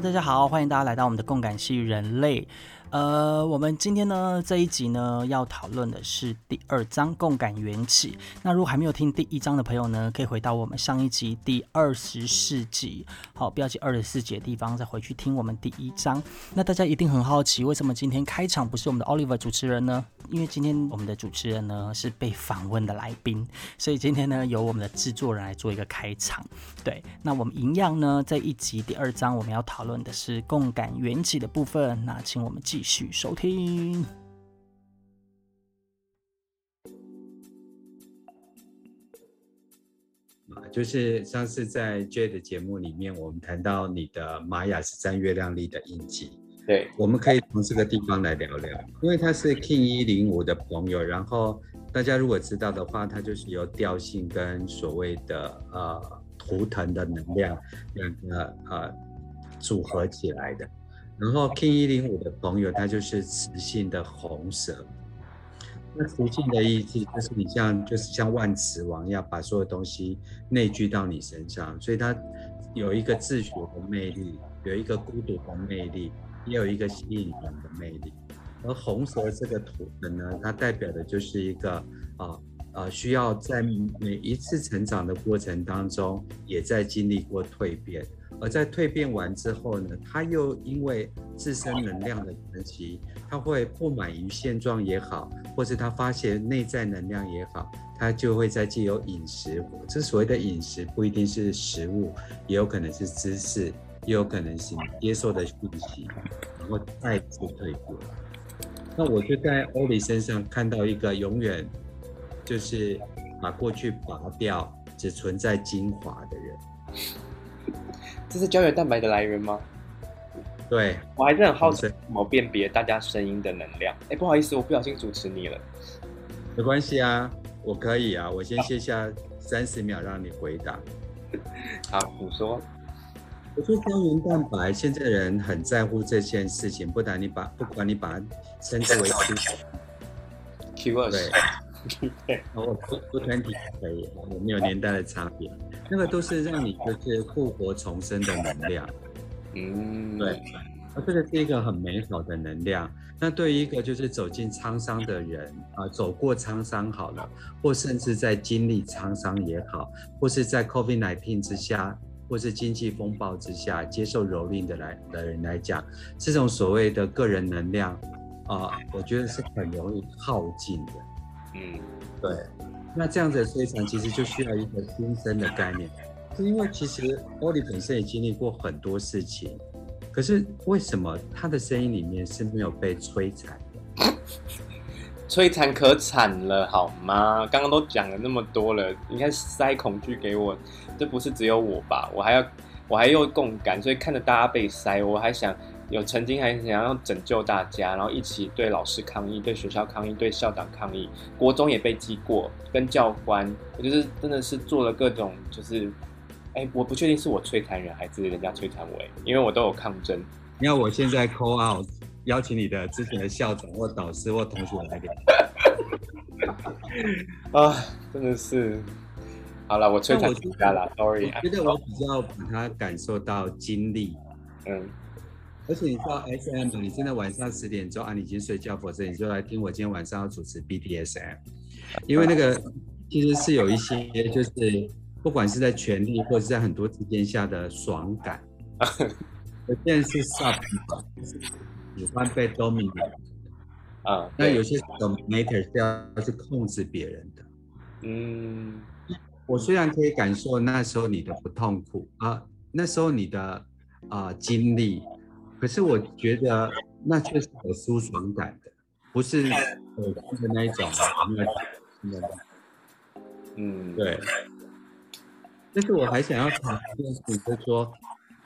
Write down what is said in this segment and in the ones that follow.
大家好，欢迎大家来到我们的共感系人类。呃，我们今天呢这一集呢要讨论的是第二章共感缘起。那如果还没有听第一章的朋友呢，可以回到我们上一集第二十四集，好，标记二十四集的地方再回去听我们第一章。那大家一定很好奇，为什么今天开场不是我们的 Oliver 主持人呢？因为今天我们的主持人呢是被访问的来宾，所以今天呢由我们的制作人来做一个开场。对，那我们一样呢这一集第二章我们要讨论的是共感缘起的部分。那请我们继续收听。啊，就是上次在 J 的节目里面，我们谈到你的玛雅十三月亮历的印记。对，我们可以从这个地方来聊聊，因为他是 King 一零五的朋友，然后大家如果知道的话，他就是由调性跟所谓的呃图腾的能量两个呃组合起来的。然后 King 一零五的朋友，他就是磁性的红蛇。那磁性的意思就是你像就是像万磁王一样，把所有东西内聚到你身上，所以它有一个自学的魅力，有一个孤独的魅力，也有一个吸引人的魅力。而红蛇这个图腾呢，它代表的就是一个啊啊需要在每一次成长的过程当中，也在经历过蜕变。而在蜕变完之后呢，他又因为自身能量的关系，他会不满于现状也好，或是他发现内在能量也好，他就会在借由饮食，这所谓的饮食不一定是食物，也有可能是知识，也有可能是接受的讯息，然后再次蜕变。那我就在欧里身上看到一个永远就是把过去拔掉，只存在精华的人。这是胶原蛋白的来源吗？对，我还是很好奇怎么辨别大家声音的能量。哎，不好意思，我不小心主持你了。没关系啊，我可以啊，我先歇下三十秒让你回答。好，你说。我说胶原蛋白，现在人很在乎这件事情，不然你把不管你把它称之为 Q，Q 对。对，我不不团体可以，我们有年代的差别，那个都是让你就是复活重生的能量，嗯，对，啊这个是一个很美好的能量。那对于一个就是走进沧桑的人啊，走过沧桑好了，或甚至在经历沧桑也好，或是在 COVID-19 之下，或是经济风暴之下接受蹂躏的来的人来讲，这种所谓的个人能量啊，我觉得是很容易耗尽的。嗯，对，那这样子的摧残其实就需要一个新生的概念，是因为其实欧里本身也经历过很多事情，可是为什么他的声音里面是没有被摧残的？摧残可惨了，好吗？刚刚都讲了那么多了，你看塞恐惧给我，这不是只有我吧？我还要，我还有共感，所以看着大家被塞，我还想。有曾经还想要拯救大家，然后一起对老师抗议，对学校抗议，对校长抗议，国中也被记过，跟教官，我就是真的是做了各种，就是，哎，我不确定是我摧残人还是人家摧残我，因为我都有抗争。你要我现在 call out，邀请你的之前的校长或导师或同学来点。啊，真的是，好了，我摧残大家了，sorry。我觉得我比较把它感受到经历，嗯。而且你知道 SM，你现在晚上十点钟啊，你已经睡觉，否则你就来听我今天晚上要主持 BDSM，因为那个其实是有一些就是不管是在权力或者是在很多之间下的爽感，有些人是 sub，喜欢被 dominate，啊，那有些 dominator 是要去控制别人的，嗯，我虽然可以感受那时候你的不痛苦啊，那时候你的啊、呃、经历。可是我觉得那确实有舒爽感的，不是恶心的那一种。嗯，对。但是我还想要谈一件事情，就是说，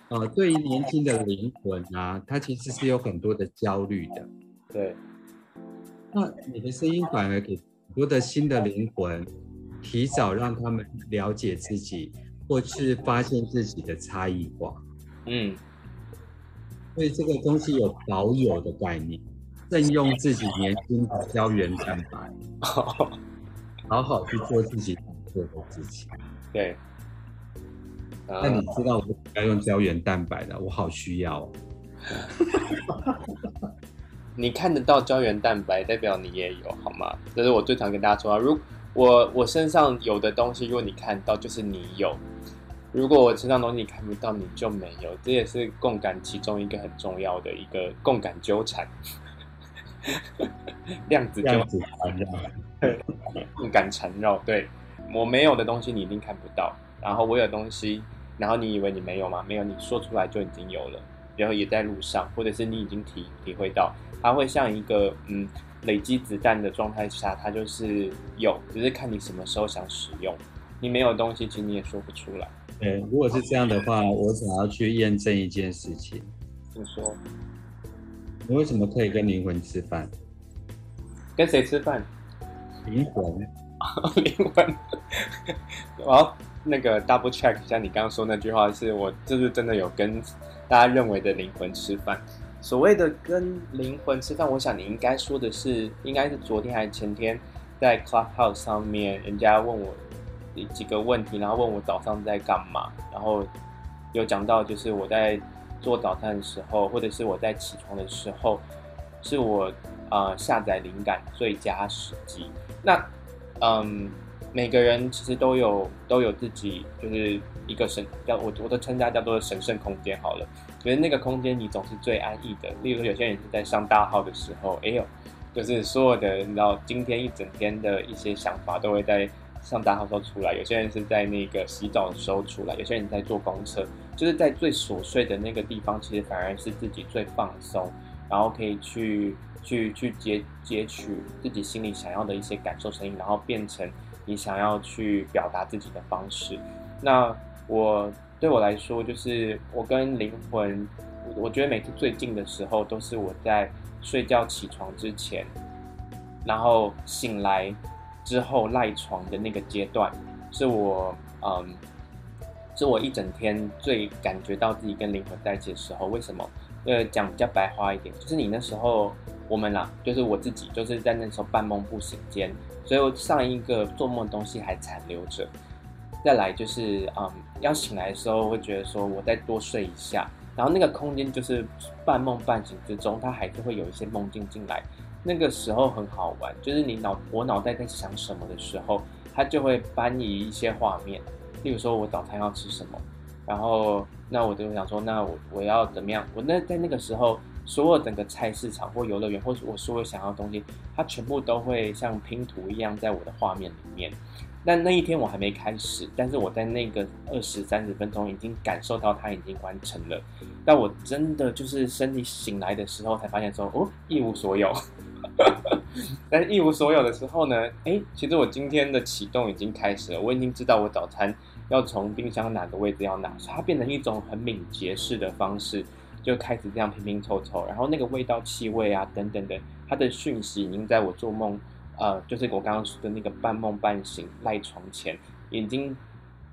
呃，对于年轻的灵魂啊，它其实是有很多的焦虑的。对。那你的声音反而给很多的新的灵魂，提早让他们了解自己，或是发现自己的差异化。嗯。所以这个东西有保有的概念，正用自己年轻的胶原蛋白，好好去做自己想做的事情。对，那你知道我要用胶原蛋白的，我好需要哦。你看得到胶原蛋白，代表你也有，好吗？这是我最常跟大家说啊。如果我我身上有的东西，如果你看到，就是你有；如果我身上东西你看不到，你就没有。这也是共感其中一个很重要的一个共感纠缠，量子纠缠绕，共感缠绕。对，我没有的东西你一定看不到，然后我有东西，然后你以为你没有吗？没有，你说出来就已经有了。然后也在路上，或者是你已经体体会到，它会像一个嗯累积子弹的状态下，它就是有，只是看你什么时候想使用。你没有东西，其实你也说不出来。对，如果是这样的话，我想要去验证一件事情。你说，你为什么可以跟灵魂吃饭？跟谁吃饭？灵魂。灵魂。我要那个 double check 一下，你刚刚说那句话是我，就是真的有跟。大家认为的灵魂吃饭，所谓的跟灵魂吃饭，我想你应该说的是，应该是昨天还是前天，在 Clubhouse 上面，人家问我几个问题，然后问我早上在干嘛，然后有讲到就是我在做早餐的时候，或者是我在起床的时候，是我啊、呃、下载灵感最佳时机。那嗯。每个人其实都有都有自己，就是一个神叫我我都称它叫做神圣空间好了。觉得那个空间你总是最安逸的。例如，有些人是在上大号的时候，哎呦，就是所有的你知道今天一整天的一些想法都会在上大号时候出来。有些人是在那个洗澡的时候出来，有些人在坐公车，就是在最琐碎的那个地方，其实反而是自己最放松，然后可以去去去截截取自己心里想要的一些感受声音，然后变成。你想要去表达自己的方式，那我对我来说，就是我跟灵魂，我觉得每次最近的时候，都是我在睡觉起床之前，然后醒来之后赖床的那个阶段，是我嗯，是我一整天最感觉到自己跟灵魂在一起的时候。为什么？呃，讲比较白话一点，就是你那时候，我们啦，就是我自己，就是在那时候半梦不醒间。所以我上一个做梦东西还残留着，再来就是嗯，要醒来的时候会觉得说我再多睡一下，然后那个空间就是半梦半醒之中，它还是会有一些梦境进来，那个时候很好玩，就是你脑我脑袋在想什么的时候，它就会搬移一些画面，例如说我早餐要吃什么，然后那我就想说，那我我要怎么样？我那在那个时候。所有整个菜市场或游乐园，或者我所有想要的东西，它全部都会像拼图一样在我的画面里面。但那一天我还没开始，但是我在那个二十三十分钟已经感受到它已经完成了。但我真的就是身体醒来的时候才发现说，哦，一无所有。但一无所有的时候呢，哎，其实我今天的启动已经开始了。我已经知道我早餐要从冰箱哪个位置要拿，所以它变成一种很敏捷式的方式。就开始这样拼拼凑凑，然后那个味道、气味啊等等的，它的讯息已经在我做梦，呃，就是我刚刚说的那个半梦半醒赖床前，已经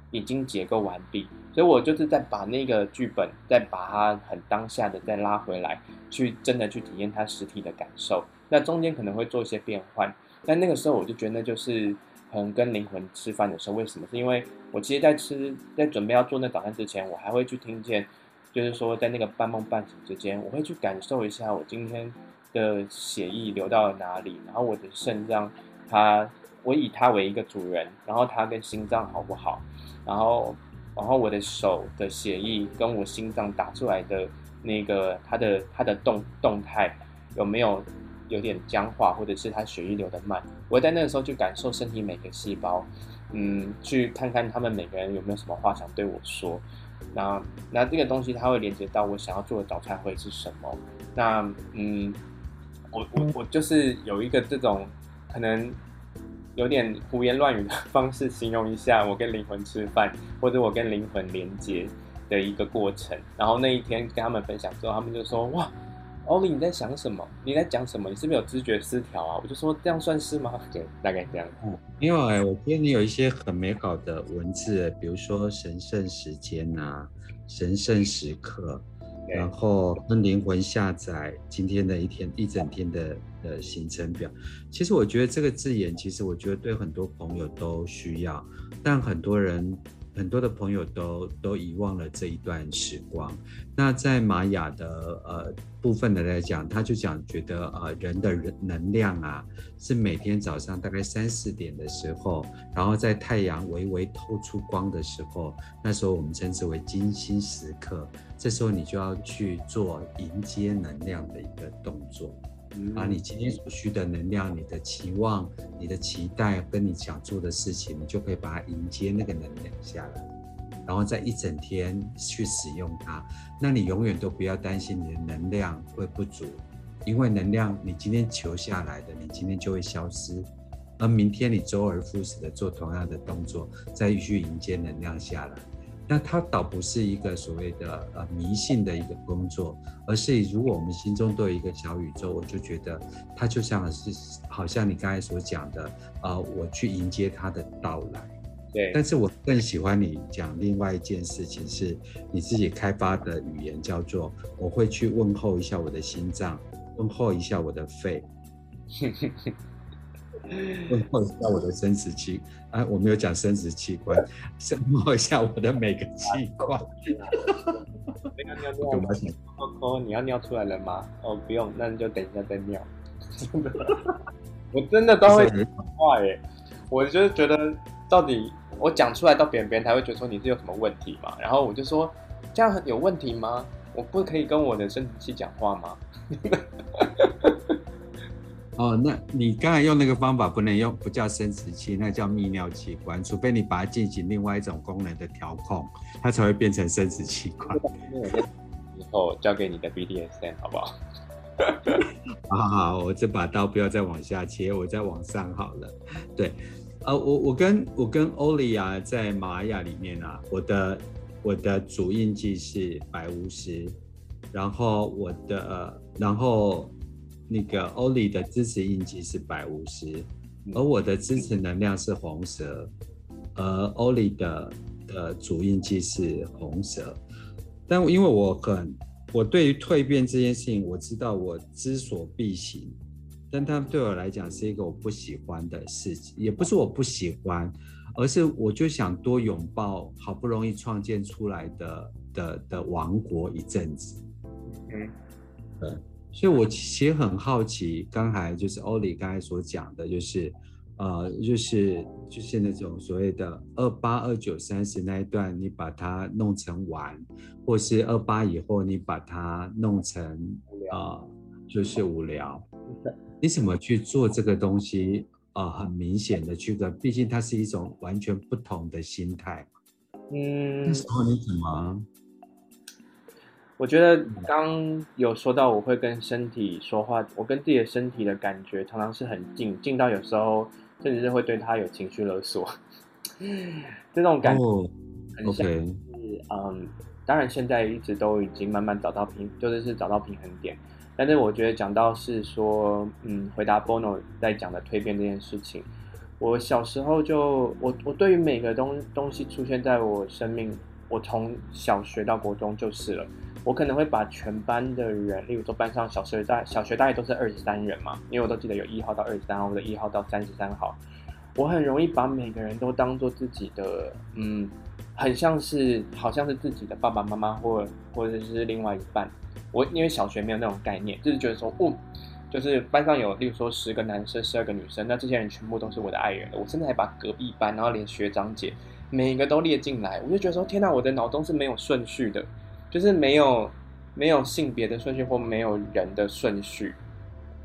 已经解构完毕。所以我就是在把那个剧本，再把它很当下的再拉回来，去真的去体验它实体的感受。那中间可能会做一些变换，但那个时候我就觉得那就是很跟灵魂吃饭的时候。为什么？是因为我其实，在吃在准备要做那早餐之前，我还会去听见。就是说，在那个半梦半醒之间，我会去感受一下我今天的血液流到了哪里，然后我的肾脏，它，我以它为一个主人，然后它跟心脏好不好？然后，然后我的手的血液跟我心脏打出来的那个它的它的动动态有没有有点僵化，或者是他血液流得慢？我会在那个时候去感受身体每个细胞，嗯，去看看他们每个人有没有什么话想对我说。那那这个东西它会连接到我想要做的早餐会是什么？那嗯，我我我就是有一个这种可能有点胡言乱语的方式形容一下我跟灵魂吃饭，或者我跟灵魂连接的一个过程。然后那一天跟他们分享之后，他们就说哇。欧里，你在想什么？你在讲什么？你是不是有知觉失调啊？我就说这样算是吗？对，大概这样。嗯，因为我觉得你有一些很美好的文字，比如说神圣时间啊，神圣时刻，然后跟灵魂下载今天的一天一整天的的行程表。其实我觉得这个字眼，其实我觉得对很多朋友都需要，但很多人。很多的朋友都都遗忘了这一段时光。那在玛雅的呃部分的来讲，他就讲觉得呃人的人能量啊，是每天早上大概三四点的时候，然后在太阳微微透出光的时候，那时候我们称之为金星时刻。这时候你就要去做迎接能量的一个动作。把你今天所需的能量、你的期望、你的期待，跟你想做的事情，你就可以把它迎接那个能量下来，然后在一整天去使用它。那你永远都不要担心你的能量会不足，因为能量你今天求下来的，你今天就会消失，而明天你周而复始的做同样的动作，再去迎接能量下来。那它倒不是一个所谓的呃迷信的一个工作，而是如果我们心中都有一个小宇宙，我就觉得它就像是好像你刚才所讲的，呃，我去迎接它的到来。对。但是我更喜欢你讲另外一件事情，是你自己开发的语言，叫做我会去问候一下我的心脏，问候一下我的肺。问候一下我的生殖器，啊，我没有讲生殖器官，问候一下我的每个器官。没有尿尿吗？哦，你要尿出来了吗？哦，不用，那你就等一下再尿。我真的都会讲话耶，我就是觉得到底我讲出来到别人，别人才会觉得说你是有什么问题嘛？然后我就说这样有问题吗？我不可以跟我的生殖器讲话吗？哦，那你刚才用那个方法不能用，不叫生殖器，那叫泌尿器官，除非你把它进行另外一种功能的调控，它才会变成生殖器官。以 后交给你的 BDSM 好不好？好好好，我这把刀不要再往下切，我再往上好了。对，呃，我我跟我跟欧利亚在玛雅里面啊，我的我的主印记是白巫师，然后我的、呃、然后。那个欧里的支持印记是白巫师，而我的支持能量是红蛇，而欧里的的主印记是红蛇。但因为我很，我对于蜕变这件事情，我知道我知所必行，但它对我来讲是一个我不喜欢的事情，也不是我不喜欢，而是我就想多拥抱好不容易创建出来的的的王国一阵子。嗯，对。所以，我其实很好奇，刚才就是欧里刚才所讲的，就是，呃，就是就是那种所谓的二八、二九、三十那一段，你把它弄成玩，或是二八以后你把它弄成呃，就是无聊。你怎么去做这个东西？呃，很明显的区隔，毕竟它是一种完全不同的心态。嗯，那时候你怎么？我觉得刚有说到我会跟身体说话，我跟自己的身体的感觉常常是很近，近到有时候甚至是会对他有情绪勒索，这种感觉很像是、oh. 嗯，当然现在一直都已经慢慢找到平，就是是找到平衡点，但是我觉得讲到是说，嗯，回答 Bono 在讲的蜕变这件事情，我小时候就我我对于每个东东西出现在我生命，我从小学到国中就是了。我可能会把全班的人，例如说班上小学大小学大概都是二十三人嘛，因为我都记得有一号到二十三号或者一号到三十三号，我很容易把每个人都当做自己的，嗯，很像是好像是自己的爸爸妈妈或或者是另外一半。我因为小学没有那种概念，就是觉得说，哦，就是班上有例如说十个男生、十二个女生，那这些人全部都是我的爱人了。我甚至还把隔壁班，然后连学长姐每一个都列进来，我就觉得说，天哪，我的脑中是没有顺序的。就是没有没有性别的顺序或没有人的顺序，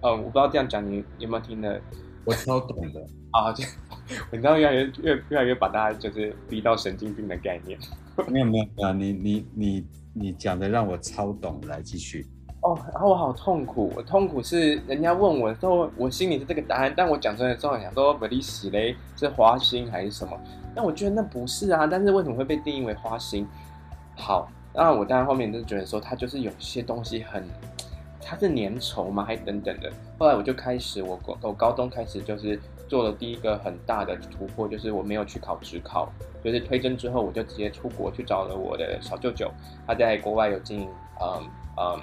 嗯，我不知道这样讲你有没有听的，我超懂的啊，就你知道越来越越越来越把大家就是逼到神经病的概念，没有没有没有，你你你你讲的让我超懂，来继续哦，然后我好痛苦，我痛苦是人家问我的时候，我心里是这个答案，但我讲出来之后想说，美丽喜嘞是花心还是什么？但我觉得那不是啊，但是为什么会被定义为花心？好。那我当然后面就觉得说，它就是有些东西很，它是粘稠嘛，还等等的。后来我就开始，我高我高中开始就是做了第一个很大的突破，就是我没有去考职考，就是推甄之后，我就直接出国去找了我的小舅舅，他在国外有经营，嗯嗯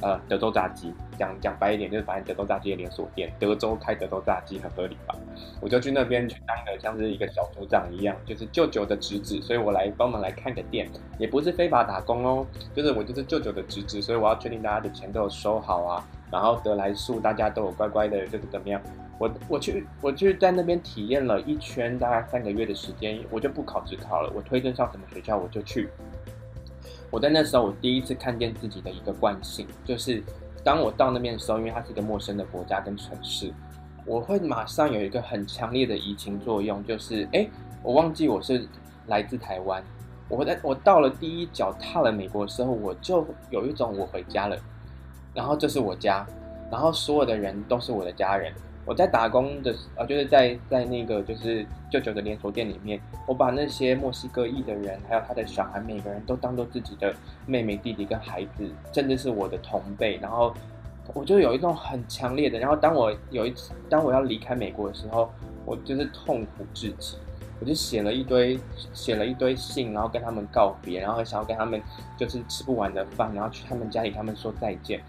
呃德州炸鸡，讲讲白一点就是反正德州炸鸡的连锁店，德州开德州炸鸡很合理吧？我就去那边去当个像是一个小组长一样，就是舅舅的侄子，所以我来帮忙来看个店，也不是非法打工哦，就是我就是舅舅的侄子，所以我要确定大家的钱都有收好啊，然后得来速大家都有乖乖的，就是怎么样？我我去我去在那边体验了一圈，大概三个月的时间，我就不考指考了，我推荐上什么学校我就去。我在那时候，我第一次看见自己的一个惯性，就是当我到那边的时候，因为它是一个陌生的国家跟城市，我会马上有一个很强烈的移情作用，就是哎，我忘记我是来自台湾，我在我到了第一脚踏了美国的时候，我就有一种我回家了，然后这是我家，然后所有的人都是我的家人。我在打工的，呃，就是在在那个就是舅舅的连锁店里面，我把那些墨西哥裔的人，还有他的小孩，每个人都当做自己的妹妹、弟弟跟孩子，甚至是我的同辈。然后我就有一种很强烈的，然后当我有一次，当我要离开美国的时候，我就是痛苦至极，我就写了一堆写了一堆信，然后跟他们告别，然后想要跟他们就是吃不完的饭，然后去他们家里，他们说再见。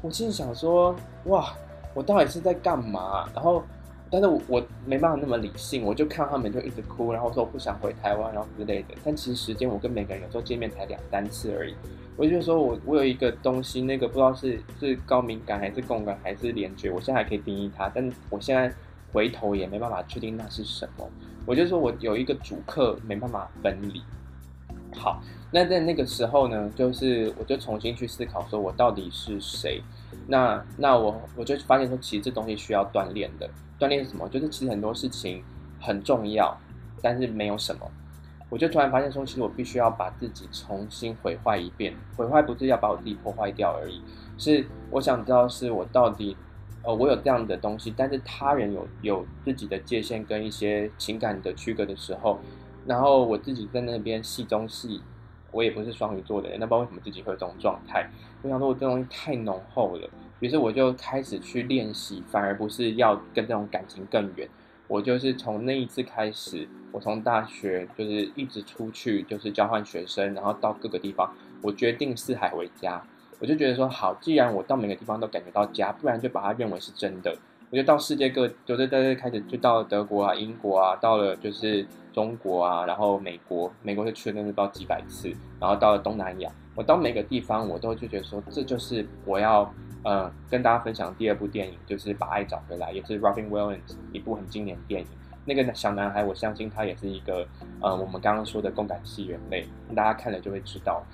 我心里想说，哇。我到底是在干嘛？然后，但是我，我没办法那么理性，我就看他们就一直哭，然后说我不想回台湾，然后之类的。但其实时间我跟每个人有时候见面才两三次而已。我就说我我有一个东西，那个不知道是是高敏感还是共感还是联觉，我现在还可以定义它，但我现在回头也没办法确定那是什么。我就说我有一个主客没办法分离。好，那在那个时候呢，就是我就重新去思考，说我到底是谁。那那我我就发现说，其实这东西需要锻炼的。锻炼是什么？就是其实很多事情很重要，但是没有什么。我就突然发现说，其实我必须要把自己重新毁坏一遍。毁坏不是要把我自己破坏掉而已，是我想知道是我到底，呃，我有这样的东西，但是他人有有自己的界限跟一些情感的区隔的时候，然后我自己在那边戏中戏。我也不是双鱼座的人，那不知道为什么自己会有这种状态。我想说，我这东西太浓厚了，于是我就开始去练习，反而不是要跟这种感情更远。我就是从那一次开始，我从大学就是一直出去，就是交换学生，然后到各个地方，我决定四海为家。我就觉得说，好，既然我到每个地方都感觉到家，不然就把它认为是真的。就到世界各，就是在这开始就到了德国啊、英国啊，到了就是中国啊，然后美国，美国就去了那是不知道几百次，然后到了东南亚，我到每个地方我都就觉得说，这就是我要呃跟大家分享第二部电影，就是把爱找回来，也是 Robin Williams 一部很经典的电影。那个小男孩，我相信他也是一个呃我们刚刚说的共感系人类，大家看了就会知道，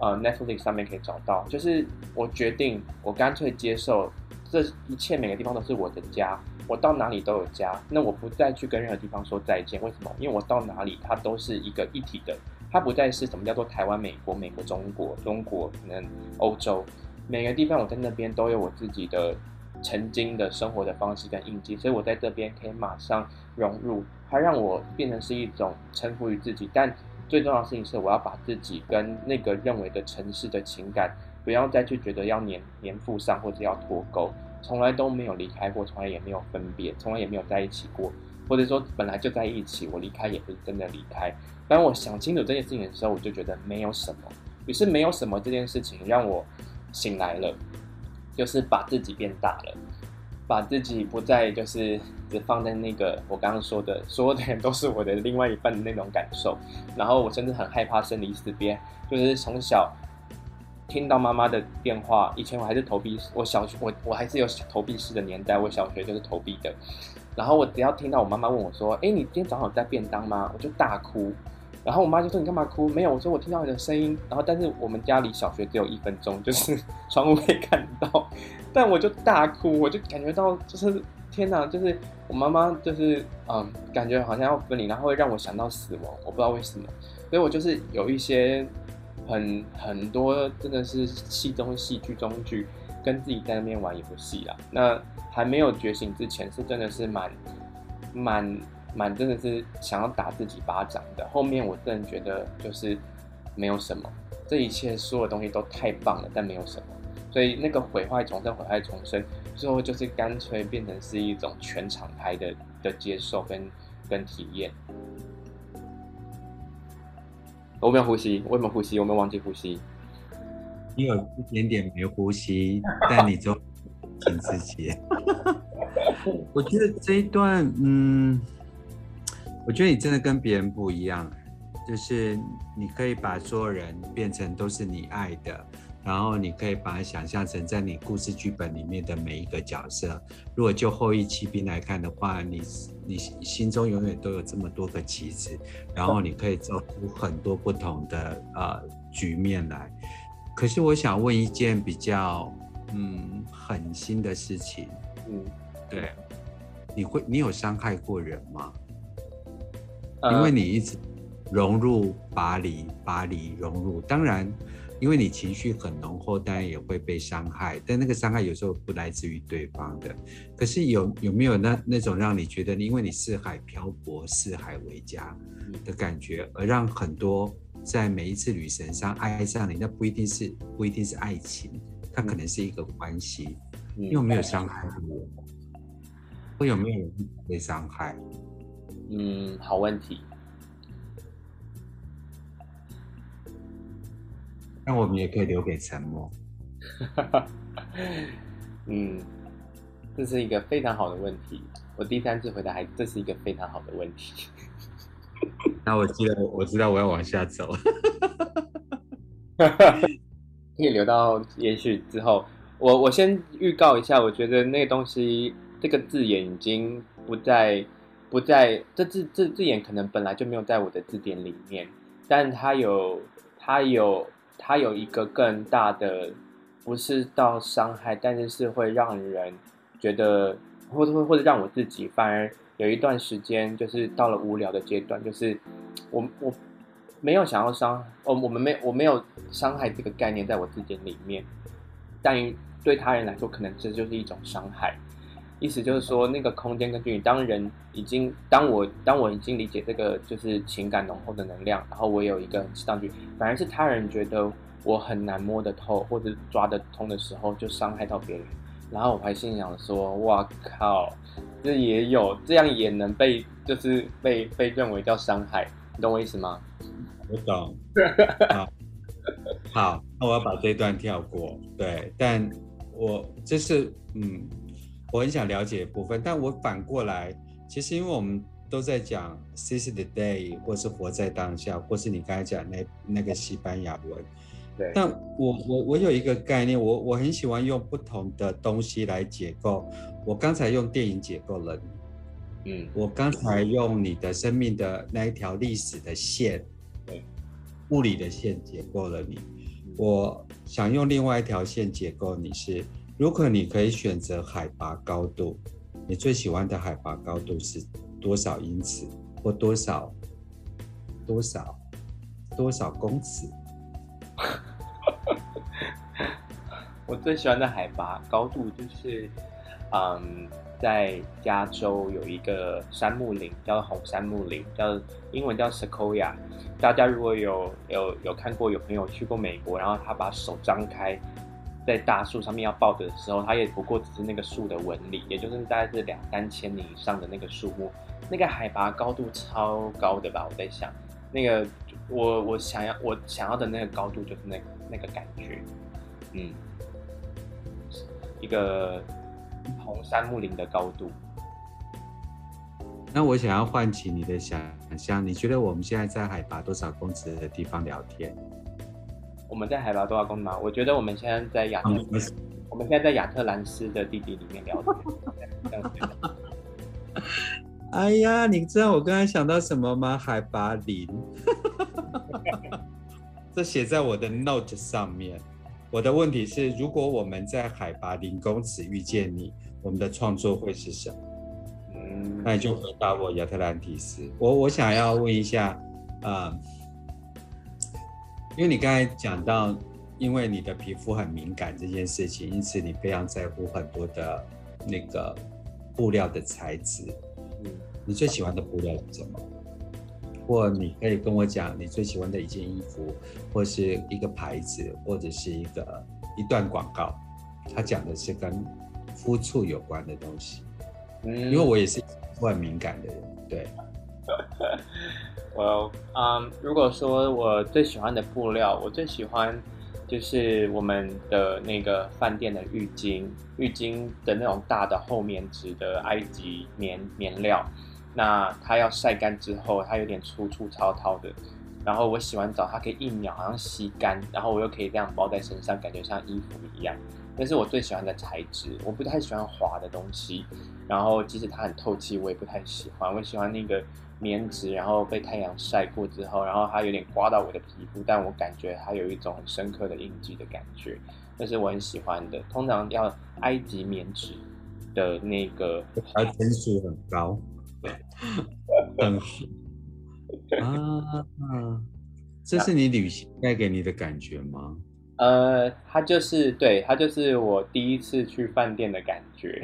呃 Netflix 上面可以找到。就是我决定，我干脆接受。这一切每个地方都是我的家，我到哪里都有家。那我不再去跟任何地方说再见，为什么？因为我到哪里，它都是一个一体的，它不再是什么叫做台湾、美国、美国、中国、中国可能欧洲，每个地方我在那边都有我自己的曾经的生活的方式跟印记，所以我在这边可以马上融入，它让我变成是一种臣服于自己。但最重要的事情是，我要把自己跟那个认为的城市的情感。不要再去觉得要黏黏附上或者要脱钩，从来都没有离开过，从来也没有分别，从来也没有在一起过，或者说本来就在一起，我离开也不是真的离开。当我想清楚这件事情的时候，我就觉得没有什么。于是没有什么这件事情让我醒来了，就是把自己变大了，把自己不再就是只放在那个我刚刚说的，所有的人都是我的另外一半的那种感受。然后我甚至很害怕生离死别，就是从小。听到妈妈的电话，以前我还是投币，我小学我我还是有投币式的年代，我小学就是投币的。然后我只要听到我妈妈问我说：“哎，你今天早上有带便当吗？”我就大哭。然后我妈就说：“你干嘛哭？”没有，我说我听到你的声音。然后但是我们家离小学只有一分钟，就是窗户可以看到。但我就大哭，我就感觉到就是天哪，就是我妈妈就是嗯，感觉好像要分离，然后会让我想到死亡，我不知道为什么。所以我就是有一些。很很多真的是戏中戏剧中剧，跟自己在那边玩游戏啦。那还没有觉醒之前，是真的是蛮蛮蛮真的是想要打自己巴掌的。后面我真的觉得就是没有什么，这一切所有东西都太棒了，但没有什么。所以那个毁坏重生，毁坏重生，最后就是干脆变成是一种全场态的的接受跟跟体验。我没有呼吸，我有没有呼吸？我没有忘记呼吸。你有一点点没呼吸，但你就挺自己。我觉得这一段，嗯，我觉得你真的跟别人不一样，就是你可以把所有人变成都是你爱的。然后你可以把它想象成在你故事剧本里面的每一个角色。如果就后翼弃兵来看的话，你你心中永远都有这么多个棋子，然后你可以做出很多不同的呃局面来。可是我想问一件比较嗯狠心的事情，嗯，对，你会你有伤害过人吗？因为你一直融入巴黎，巴黎融入，当然。因为你情绪很浓厚，当然也会被伤害，但那个伤害有时候不来自于对方的。可是有有没有那那种让你觉得，因为你四海漂泊、四海为家的感觉，而让很多在每一次旅程上爱上你，那不一定是不一定是爱情，它可能是一个关系。你有没有伤害过？会有没有人被伤害？嗯，好问题。那我们也可以留给沉默。嗯，这是一个非常好的问题。我第三次回答还，这是一个非常好的问题。那我记得，我知道我要往下走。可以留到也许之后。我我先预告一下，我觉得那个东西，这个字眼已经不在，不在这字这字眼可能本来就没有在我的字典里面，但它有，它有。它有一个更大的，不是到伤害，但是是会让人觉得，或者或者让我自己反而有一段时间，就是到了无聊的阶段，就是我我没有想要伤，我我们没我没有伤害这个概念在我自己里面，但对他人来说，可能这就是一种伤害。意思就是说，那个空间跟距离，当人已经，当我当我已经理解这个就是情感浓厚的能量，然后我有一个很适当距离，反而是他人觉得我很难摸得透或者抓得通的时候，就伤害到别人。然后我还心想说：“哇靠，这也有这样也能被就是被被认为叫伤害，你懂我意思吗？”我懂。好，好，那我要把这段跳过。对，但我这是嗯。我很想了解的部分，但我反过来，其实因为我们都在讲 seize the day，或是活在当下，或是你刚才讲那那个西班牙文，对。但我我我有一个概念，我我很喜欢用不同的东西来解构。我刚才用电影解构了你，嗯。我刚才用你的生命的那一条历史的线，对，物理的线解构了你。我想用另外一条线解构你是。如果你可以选择海拔高度，你最喜欢的海拔高度是多少英尺，或多少多少多少公尺？我最喜欢的海拔高度就是，嗯，在加州有一个杉木林，叫红杉木林，叫英文叫 Sequoia。大家如果有有有看过，有朋友去过美国，然后他把手张开。在大树上面要抱着的时候，它也不过只是那个树的纹理，也就是大概是两三千米以上的那个树木，那个海拔高度超高的吧？我在想，那个我我想要我想要的那个高度就是那个那个感觉，嗯，一个红杉木林的高度。那我想要唤起你的想象，你觉得我们现在在海拔多少公尺的地方聊天？我们在海拔多少公里吗？我觉得我们现在在亚特，嗯、我们现在在亚特兰斯的地底里面聊天。哎呀，你知道我刚才想到什么吗？海拔零，这写在我的 note 上面。我的问题是，如果我们在海拔零公尺遇见你，我们的创作会是什么？嗯，那你就回答我亚特兰蒂斯。我我想要问一下，啊、呃。因为你刚才讲到，因为你的皮肤很敏感这件事情，因此你非常在乎很多的那个布料的材质。嗯，你最喜欢的布料是什么？或你可以跟我讲你最喜欢的一件衣服，或是一个牌子，或者是一个一段广告，它讲的是跟肤触有关的东西。嗯，因为我也是很敏感的人，对。我嗯，如果说我最喜欢的布料，我最喜欢就是我们的那个饭店的浴巾，浴巾的那种大的厚棉质的埃及棉棉料。那它要晒干之后，它有点粗粗糙糙的。然后我洗完澡，它可以一秒好像吸干，然后我又可以这样包在身上，感觉像衣服一样。那是我最喜欢的材质，我不太喜欢滑的东西。然后即使它很透气，我也不太喜欢。我喜欢那个棉质，然后被太阳晒过之后，然后它有点刮到我的皮肤，但我感觉它有一种很深刻的印记的感觉，那是我很喜欢的。通常要埃及棉质的那个，它分数很高，很好啊。这是你旅行带给你的感觉吗？呃，它就是对，它就是我第一次去饭店的感觉，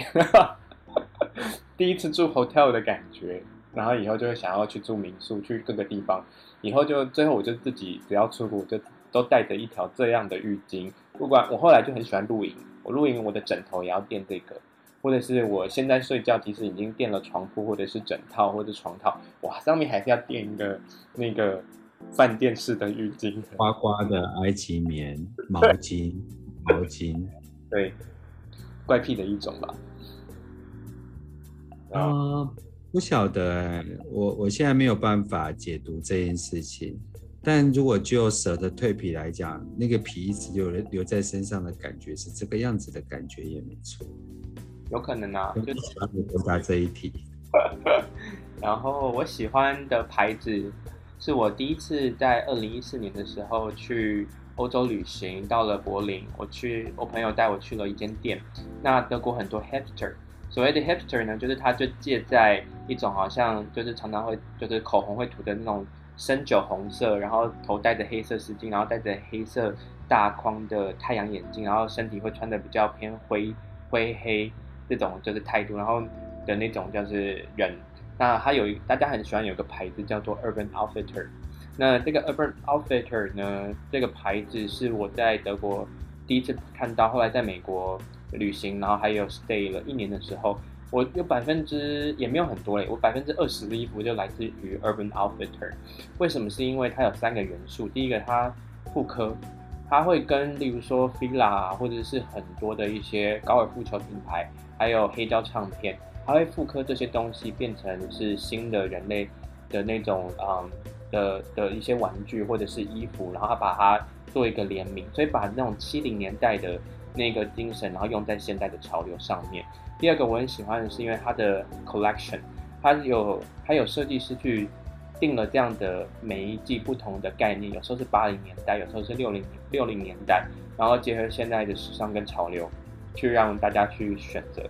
第一次住 hotel 的感觉，然后以后就会想要去住民宿，去各个地方，以后就最后我就自己只要出国就都带着一条这样的浴巾，不管我后来就很喜欢露营，我露营我的枕头也要垫这个，或者是我现在睡觉，即使已经垫了床铺或者是枕套或者床套，哇，上面还是要垫一个那个。饭店式的浴巾，花花的埃及棉 毛巾，毛巾，对，怪癖的一种吧。啊、呃，不晓得，我我现在没有办法解读这件事情。但如果就蛇的蜕皮来讲，那个皮一直留留在身上的感觉是这个样子的感觉也没错。有可能啊，就喜欢回答这一题。然后我喜欢的牌子。是我第一次在二零一四年的时候去欧洲旅行，到了柏林，我去我朋友带我去了一间店。那德国很多 hipster，所谓的 hipster 呢，就是它就介在一种好像就是常常会就是口红会涂的那种深酒红色，然后头戴着黑色丝巾，然后戴着黑色大框的太阳眼镜，然后身体会穿的比较偏灰灰黑这种就是态度，然后的那种就是人。那它有一大家很喜欢有个牌子叫做 Urban Outfitter，那这个 Urban Outfitter 呢，这个牌子是我在德国第一次看到，后来在美国旅行，然后还有 stay 了一年的时候，我有百分之也没有很多嘞，我百分之二十的衣服就来自于 Urban Outfitter。为什么？是因为它有三个元素，第一个它复刻，它会跟例如说 Fila 或者是很多的一些高尔夫球品牌，还有黑胶唱片。它会复刻这些东西，变成是新的人类的那种嗯的的一些玩具或者是衣服，然后它把它做一个联名，所以把那种七零年代的那个精神，然后用在现代的潮流上面。第二个我很喜欢的是，因为它的 collection，它有它有设计师去定了这样的每一季不同的概念，有时候是八零年代，有时候是六零六零年代，然后结合现在的时尚跟潮流，去让大家去选择。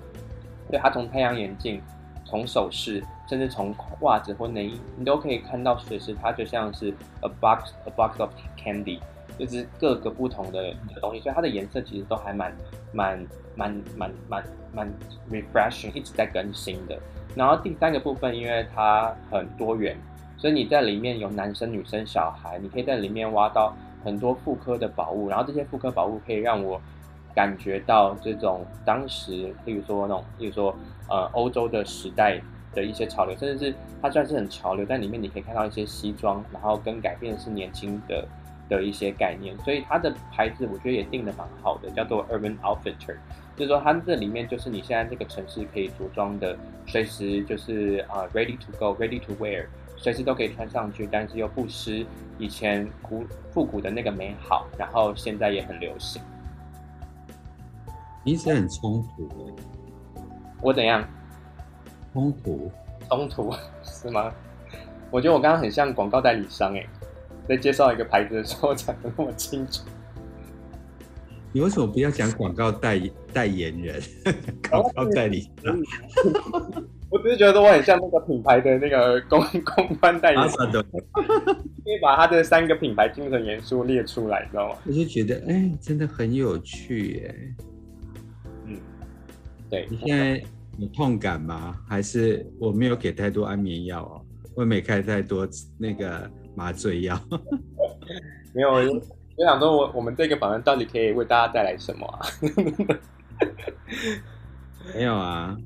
对，它从太阳眼镜，从首饰，甚至从袜子或内衣，你都可以看到，随时它就像是 a box a box of candy，就是各个不同的东西，所以它的颜色其实都还蛮蛮蛮蛮蛮蛮 refreshing，一直在更新的。然后第三个部分，因为它很多元，所以你在里面有男生、女生、小孩，你可以在里面挖到很多复刻的宝物，然后这些复刻宝物可以让我。感觉到这种当时，例如说那种，例如说，呃，欧洲的时代的一些潮流，甚至是它虽然是很潮流，但里面你可以看到一些西装，然后跟改变的是年轻的的一些概念，所以它的牌子我觉得也定的蛮好的，叫做 Urban Outfitter，就是说它这里面就是你现在这个城市可以着装的，随时就是啊、呃、ready to go，ready to wear，随时都可以穿上去，但是又不失以前古复古的那个美好，然后现在也很流行。你一直很冲突，我怎样？冲突？冲突 是吗？我觉得我刚刚很像广告代理商哎，在介绍一个牌子的时候讲的那么清楚。你为什么不要讲广告代代言人？广告代理商？我只是觉得我很像那个品牌的那个公公关代言人，可以把他的三个品牌精神元素列出来，知道吗？我就觉得哎，真的很有趣哎。对，你现在有痛感吗？还是我没有给太多安眠药哦？我没开太多那个麻醉药。没有，我想说我，我我们这个访问到底可以为大家带来什么啊？没有啊，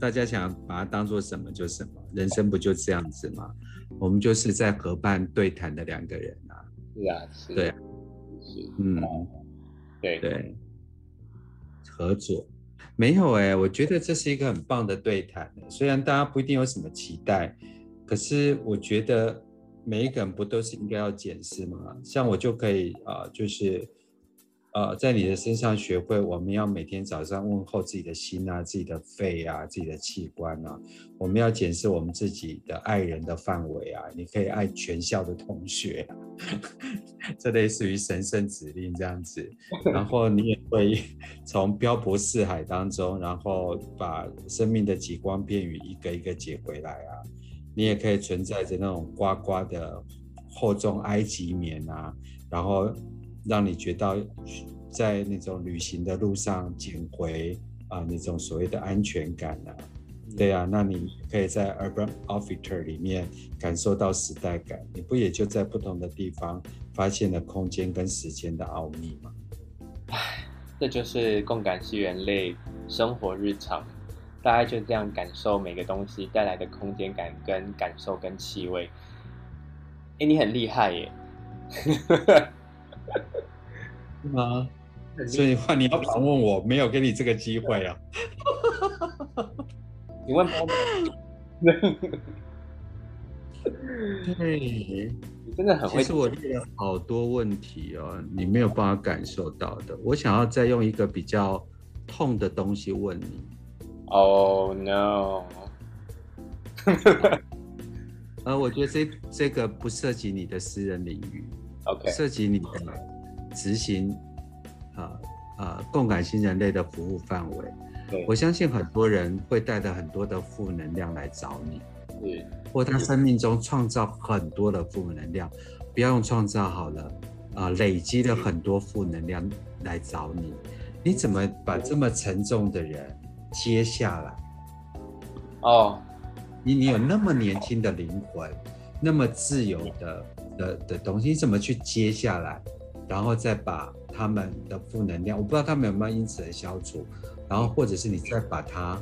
大家想把它当做什么就什么，人生不就这样子吗？我们就是在河畔对谈的两个人啊。是啊，是。对。是，嗯，对对，合作没有哎、欸，我觉得这是一个很棒的对谈。虽然大家不一定有什么期待，可是我觉得每一个人不都是应该要检视吗？像我就可以啊、呃，就是。呃，在你的身上学会，我们要每天早上问候自己的心啊，自己的肺啊，自己的器官啊。我们要检视我们自己的爱人的范围啊。你可以爱全校的同学，这类似于神圣指令这样子。然后你也会从漂泊四海当中，然后把生命的极光片语一个一个解回来啊。你也可以存在着那种呱呱的厚重埃及棉啊，然后。让你觉得在那种旅行的路上捡回啊那种所谓的安全感啊，对啊，那你可以在 Urban Outfitter 里面感受到时代感，你不也就在不同的地方发现了空间跟时间的奥秘吗？唉，这就是共感系人类生活日常，大概就这样感受每个东西带来的空间感跟感受跟气味。哎，你很厉害耶！吗？所以话你要反问我，没有给你这个机会啊。你问对，你真的很会。其实我列了好多问题哦，你没有办法感受到的。我想要再用一个比较痛的东西问你。Oh no！呃，我觉得这这个不涉及你的私人领域。OK，涉及你的执行，呃呃，共感型人类的服务范围。对，我相信很多人会带着很多的负能量来找你，对，或他生命中创造很多的负能量，不要用创造好了，啊、呃，累积了很多负能量来找你，你怎么把这么沉重的人接下来？哦，你你有那么年轻的灵魂，那么自由的。的的东西，你怎么去接下来，然后再把他们的负能量，我不知道他们有没有因此而消除，然后或者是你再把它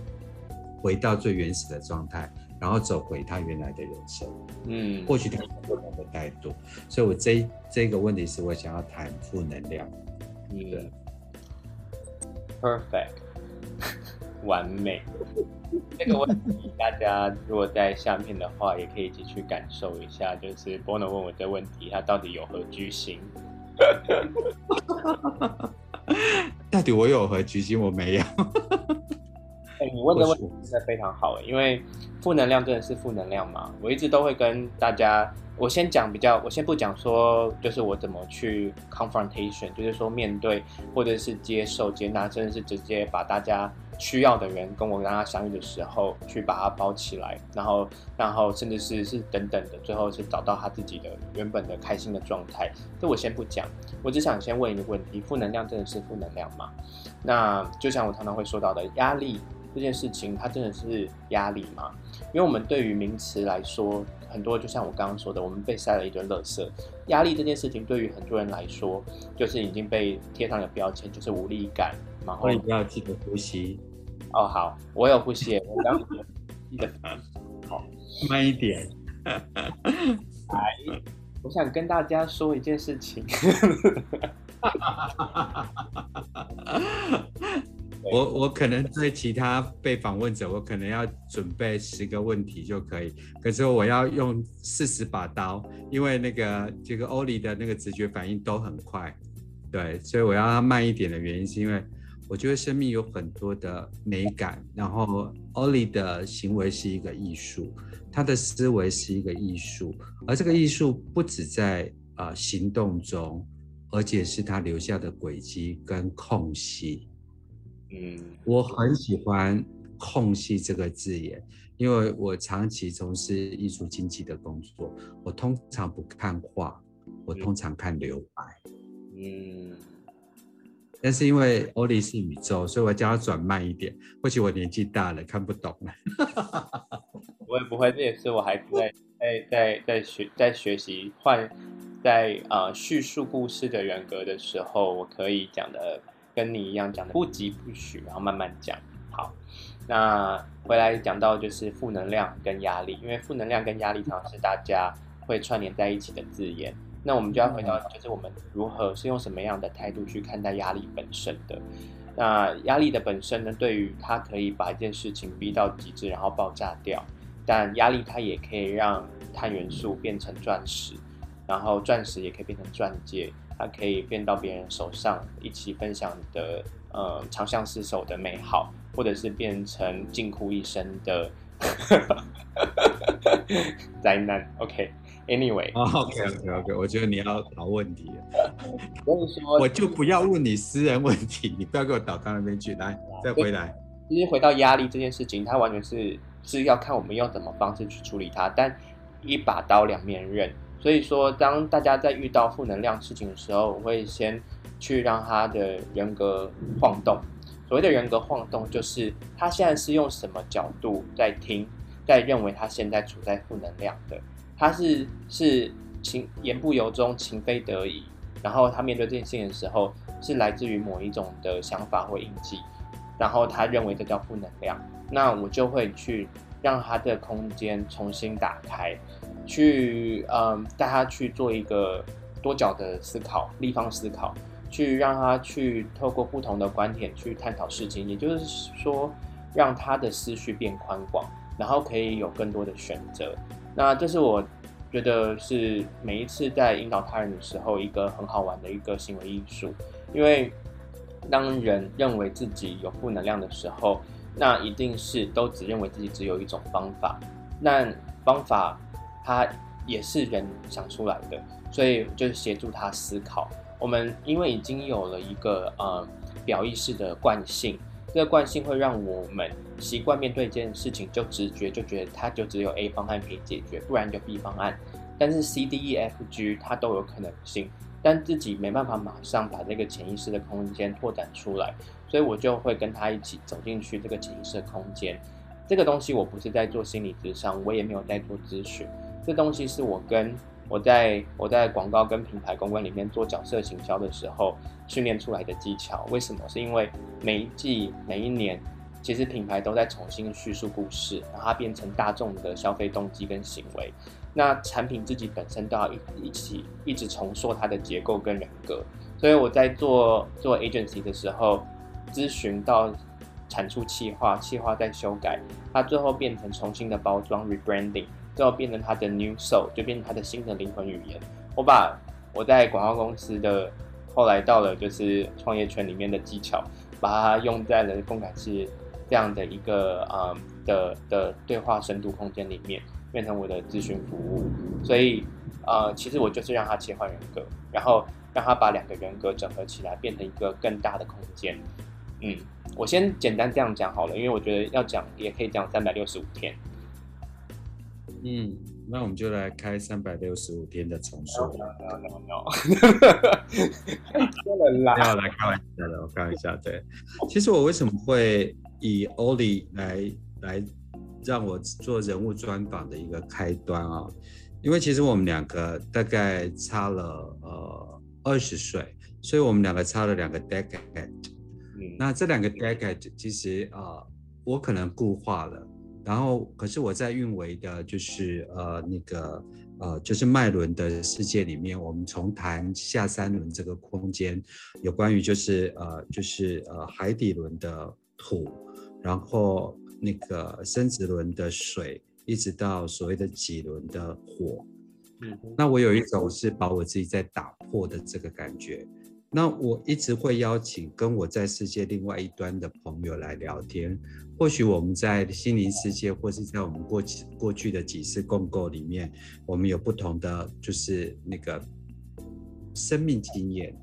回到最原始的状态，然后走回他原来的人生，嗯，或许他有不同的态度，所以我这这个问题是我想要谈负能量，嗯，对，perfect，完美。这个问题，大家如果在下面的话，也可以一起去感受一下。就是 Bono 问我这个问题，他到底有何居心？到底我有何居心？我没有。哎、欸，你问的问题真的非常好，因为负能量真的是负能量嘛？我一直都会跟大家，我先讲比较，我先不讲说，就是我怎么去 confrontation，就是说面对或者是接受、接纳，真的是直接把大家需要的人跟我跟他相遇的时候，去把它包起来，然后，然后甚至是是等等的，最后是找到他自己的原本的开心的状态。这我先不讲，我只想先问一个问题：负能量真的是负能量吗？那就像我常常会说到的，压力。这件事情它真的是压力吗？因为我们对于名词来说，很多就像我刚刚说的，我们被塞了一堆垃圾。压力这件事情对于很多人来说，就是已经被贴上了标签，就是无力感。然后你不要记得呼吸。哦，好，我有呼吸，我刚记得。好，慢一点。来，我想跟大家说一件事情。我我可能对其他被访问者，我可能要准备十个问题就可以，可是我要用四十把刀，因为那个这个 Oli 的那个直觉反应都很快，对，所以我要他慢一点的原因是因为我觉得生命有很多的美感，然后 Oli 的行为是一个艺术，他的思维是一个艺术，而这个艺术不止在啊、呃、行动中，而且是他留下的轨迹跟空隙。嗯，我很喜欢“空隙”这个字眼，因为我长期从事艺术经济的工作。我通常不看画，我通常看留白。嗯，但是因为欧里是宇宙，所以我叫他转慢一点。或许我年纪大了，看不懂了。不会不会，这也是我还在在在在学在学习换在啊、呃、叙述故事的人格的时候，我可以讲的。跟你一样讲的不疾不徐，然后慢慢讲。好，那回来讲到就是负能量跟压力，因为负能量跟压力常常是大家会串联在一起的字眼。那我们就要回到，就是我们如何是用什么样的态度去看待压力本身的。那压力的本身呢，对于它可以把一件事情逼到极致，然后爆炸掉。但压力它也可以让碳元素变成钻石，然后钻石也可以变成钻戒，它可以变到别人手上一起分享的，呃，长相厮守的美好，或者是变成惊哭一生的 灾难。OK，Anyway，OK OK OK，我觉得你要找问题，我说，我就不要问你私人问题，你不要给我倒到那边去，来，再回来。其实回到压力这件事情，它完全是。是要看我们用什么方式去处理它，但一把刀两面刃。所以说，当大家在遇到负能量事情的时候，我会先去让他的人格晃动。所谓的人格晃动，就是他现在是用什么角度在听，在认为他现在处在负能量的，他是是情言不由衷，情非得已。然后他面对这件事情的时候，是来自于某一种的想法或印记，然后他认为这叫负能量。那我就会去让他的空间重新打开，去嗯带他去做一个多角的思考、立方思考，去让他去透过不同的观点去探讨事情，也就是说，让他的思绪变宽广，然后可以有更多的选择。那这是我觉得是每一次在引导他人的时候一个很好玩的一个行为艺术，因为当人认为自己有负能量的时候。那一定是都只认为自己只有一种方法，那方法它也是人想出来的，所以就是协助他思考。我们因为已经有了一个呃表意识的惯性，这个惯性会让我们习惯面对一件事情就直觉就觉得它就只有 A 方案可以解决，不然就 B 方案。但是 C、D、E、F、G 它都有可能性，但自己没办法马上把这个潜意识的空间拓展出来。所以我就会跟他一起走进去这个潜意识空间。这个东西我不是在做心理咨商，我也没有在做咨询。这东西是我跟我在我在广告跟品牌公关里面做角色行销的时候训练出来的技巧。为什么？是因为每一季每一年，其实品牌都在重新叙述故事，让它变成大众的消费动机跟行为。那产品自己本身都要一一起一直重塑它的结构跟人格。所以我在做做 agency 的时候。咨询到产出企划，企划再修改，它最后变成重新的包装 rebranding，最后变成它的 new soul，就变成它的新的灵魂语言。我把我在广告公司的，后来到了就是创业圈里面的技巧，把它用在了共感式这样的一个啊、嗯、的的对话深度空间里面，变成我的咨询服务。所以啊、其实我就是让他切换人格，然后让他把两个人格整合起来，变成一个更大的空间。嗯，我先简单这样讲好了，因为我觉得要讲也可以讲三百六十五天。嗯，那我们就来开三百六十五天的重塑。没有没有没有，没有来开玩笑的，我开玩笑。对，其实我为什么会以 Oli 来来让我做人物专访的一个开端啊？因为其实我们两个大概差了呃二十岁，所以我们两个差了两个 decade。嗯那这两个 decade 其实啊、呃，我可能固化了，然后可是我在运维的，就是呃那个呃就是脉轮的世界里面，我们从谈下三轮这个空间，有关于就是呃就是呃海底轮的土，然后那个生殖轮的水，一直到所谓的几轮的火。嗯，那我有一种是把我自己在打破的这个感觉。那我一直会邀请跟我在世界另外一端的朋友来聊天，或许我们在心灵世界，或是在我们过去过去的几次共构里面，我们有不同的就是那个生命经验，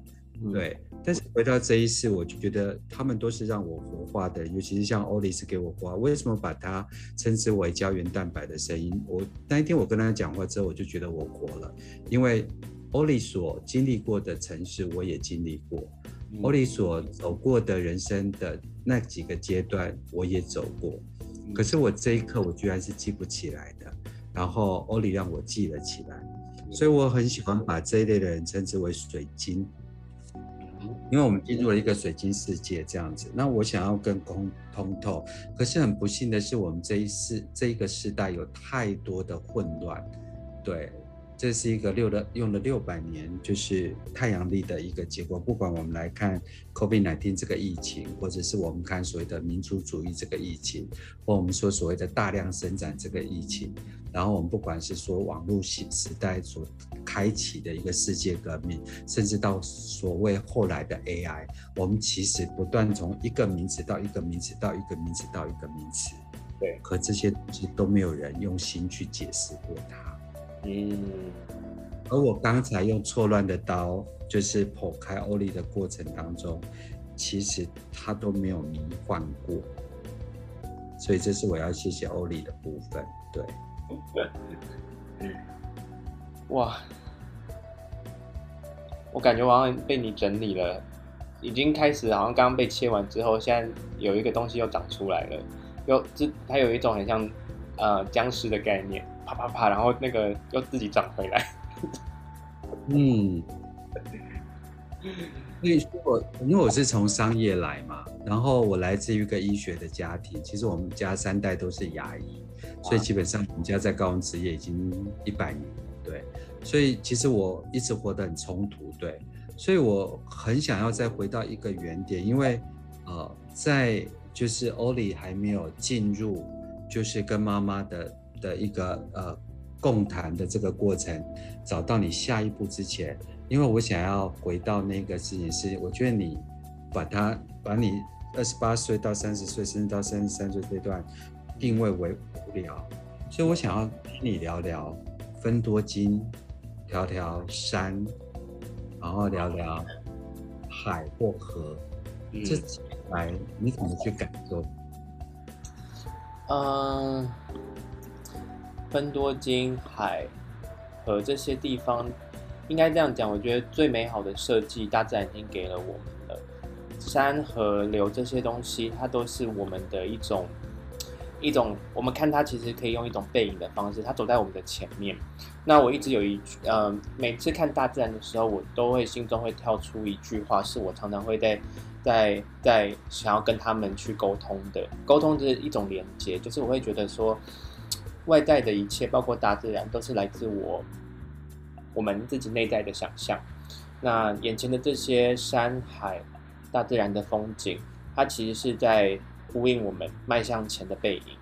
对。但是回到这一次，我就觉得他们都是让我活化的，尤其是像欧里斯给我活。为什么把它称之为胶原蛋白的声音？我那一天我跟他讲话之后，我就觉得我活了，因为。欧里所经历过的城市，我也经历过；欧里所走过的人生的那几个阶段，我也走过。可是我这一刻，我居然是记不起来的。然后欧里让我记了起来，所以我很喜欢把这一类的人称之为水晶，因为我们进入了一个水晶世界这样子。那我想要更通通透，可是很不幸的是，我们这一世这一个时代有太多的混乱，对。这是一个六的用了六百年，就是太阳历的一个结果。不管我们来看 COVID-19 这个疫情，或者是我们看所谓的民族主义这个疫情，或我们说所谓的大量生产这个疫情，然后我们不管是说网络时时代所开启的一个世界革命，甚至到所谓后来的 AI，我们其实不断从一个名词到一个名词到一个名词到一个名词，对，可这些东西都没有人用心去解释过它。嗯，而我刚才用错乱的刀，就是剖开欧丽的过程当中，其实他都没有迷幻过，所以这是我要谢谢欧丽的部分。对，哇，我感觉我好像被你整理了，已经开始好像刚刚被切完之后，现在有一个东西又长出来了，又这它有一种很像呃僵尸的概念。啪啪啪，然后那个又自己长回来。嗯，所以我因为我是从商业来嘛，然后我来自于一个医学的家庭，其实我们家三代都是牙医，所以基本上我们家在高雄职业已经一百年，对，所以其实我一直活得很冲突，对，所以我很想要再回到一个原点，因为呃，在就是欧里还没有进入，就是跟妈妈的。的一个呃共谈的这个过程，找到你下一步之前，因为我想要回到那个事情是，我觉得你把它把你二十八岁到三十岁，甚至到三十三岁这段定位为无聊，所以我想要跟你聊聊分多金，聊聊山，然后聊聊海或河，嗯、这几来你怎么去感受？嗯。芬多精、海、和这些地方，应该这样讲。我觉得最美好的设计，大自然已经给了我们了。山河流这些东西，它都是我们的一种一种。我们看它，其实可以用一种背影的方式，它走在我们的前面。那我一直有一句，呃，每次看大自然的时候，我都会心中会跳出一句话，是我常常会在在在想要跟他们去沟通的。沟通是一种连接，就是我会觉得说。外在的一切，包括大自然，都是来自我我们自己内在的想象。那眼前的这些山海、大自然的风景，它其实是在呼应我们迈向前的背影。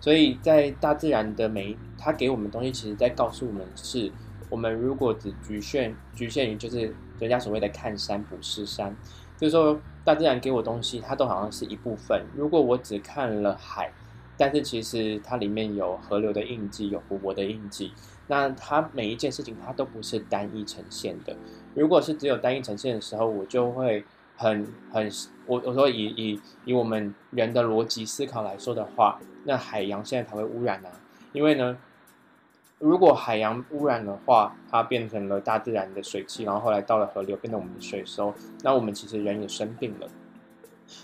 所以在大自然的每，它给我们东西，其实在告诉我们是：我们如果只局限局限于就是人家所谓的看山不是山，就是说大自然给我东西，它都好像是一部分。如果我只看了海。但是其实它里面有河流的印记，有湖泊的印记。那它每一件事情，它都不是单一呈现的。如果是只有单一呈现的时候，我就会很很我我说以以以我们人的逻辑思考来说的话，那海洋现在才会污染啊。因为呢，如果海洋污染的话，它变成了大自然的水汽，然后后来到了河流，变成我们的水收，那我们其实人也生病了。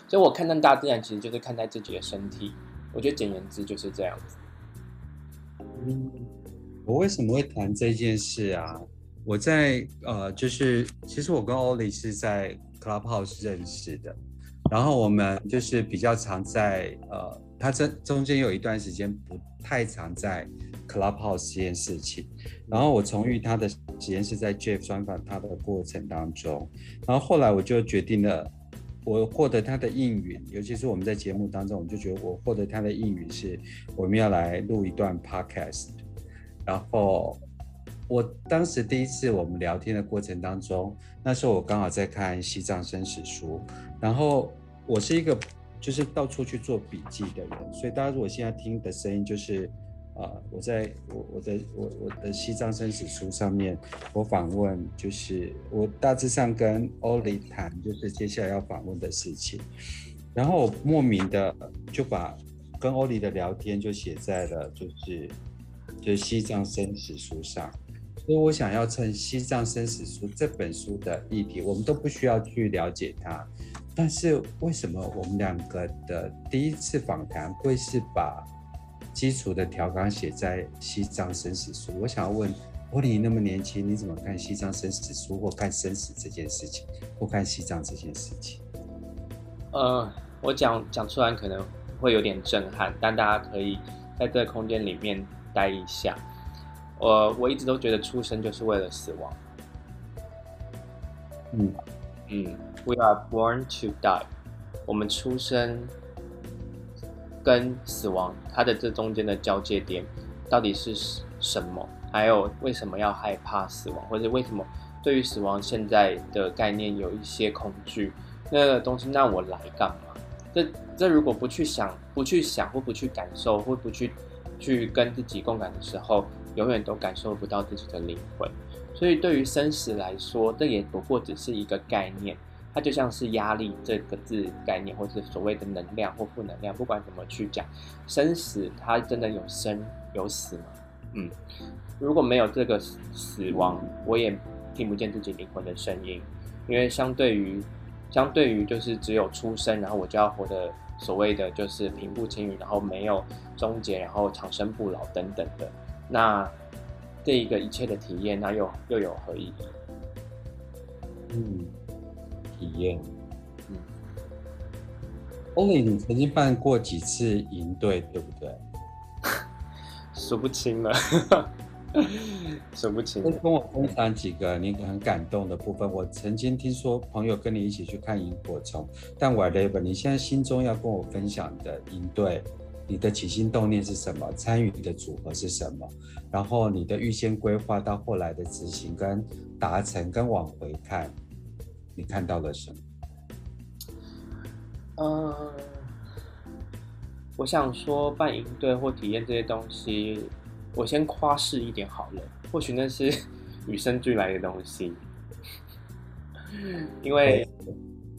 所以我看待大自然，其实就是看待自己的身体。我觉得简言之就是这样子。嗯，我为什么会谈这件事啊？我在呃，就是其实我跟欧里是在 Clubhouse 认识的，然后我们就是比较常在呃，他这中间有一段时间不太常在 Clubhouse 这件事情，然后我重遇他的时间是在 Jeff 专访他的过程当中，然后后来我就决定了。我获得他的应允，尤其是我们在节目当中，我就觉得我获得他的应允是，我们要来录一段 podcast。然后我当时第一次我们聊天的过程当中，那时候我刚好在看《西藏生死书》，然后我是一个就是到处去做笔记的人，所以大家如果现在听的声音就是。啊，我在我我的我我的西藏生死书上面，我访问就是我大致上跟欧里谈，就是接下来要访问的事情，然后我莫名的就把跟欧里的聊天就写在了就是就是西藏生死书上，所以我想要趁西藏生死书这本书的议题，我们都不需要去了解它，但是为什么我们两个的第一次访谈会是把基础的条纲写在《西藏生死书》，我想要问欧里，那么年轻，你怎么看《西藏生死书》或看生死这件事情，或看西藏这件事情？呃，我讲讲出来可能会有点震撼，但大家可以在这个空间里面待一下。我我一直都觉得出生就是为了死亡。嗯嗯，We are born to die。我们出生跟死亡，它的这中间的交界点到底是什么？还有为什么要害怕死亡，或者为什么对于死亡现在的概念有一些恐惧？那个东西让我来干嘛？这这如果不去想、不去想或不去感受或不去去跟自己共感的时候，永远都感受不到自己的灵魂。所以对于生死来说，这也不过只是一个概念。它就像是压力这个字概念，或者所谓的能量或负能量，不管怎么去讲，生死它真的有生有死吗？嗯，如果没有这个死亡，我也听不见自己灵魂的声音，因为相对于。相对于就是只有出生，然后我就要活得所谓的就是平步青云，然后没有终结，然后长生不老等等的，那这一个一切的体验，那又又有何意义？嗯，体验。嗯，Olin，你曾经办过几次营队，对不对？数不清了。数不清。跟我分享几个你很感动的部分。我曾经听说朋友跟你一起去看萤火虫，但 whatever，你现在心中要跟我分享的营队，你的起心动念是什么？参与的组合是什么？然后你的预先规划到后来的执行跟达成，跟往回看，你看到了什么？嗯，我想说办营队或体验这些东西。我先夸饰一点好了，或许那是 与生俱来的东西，因为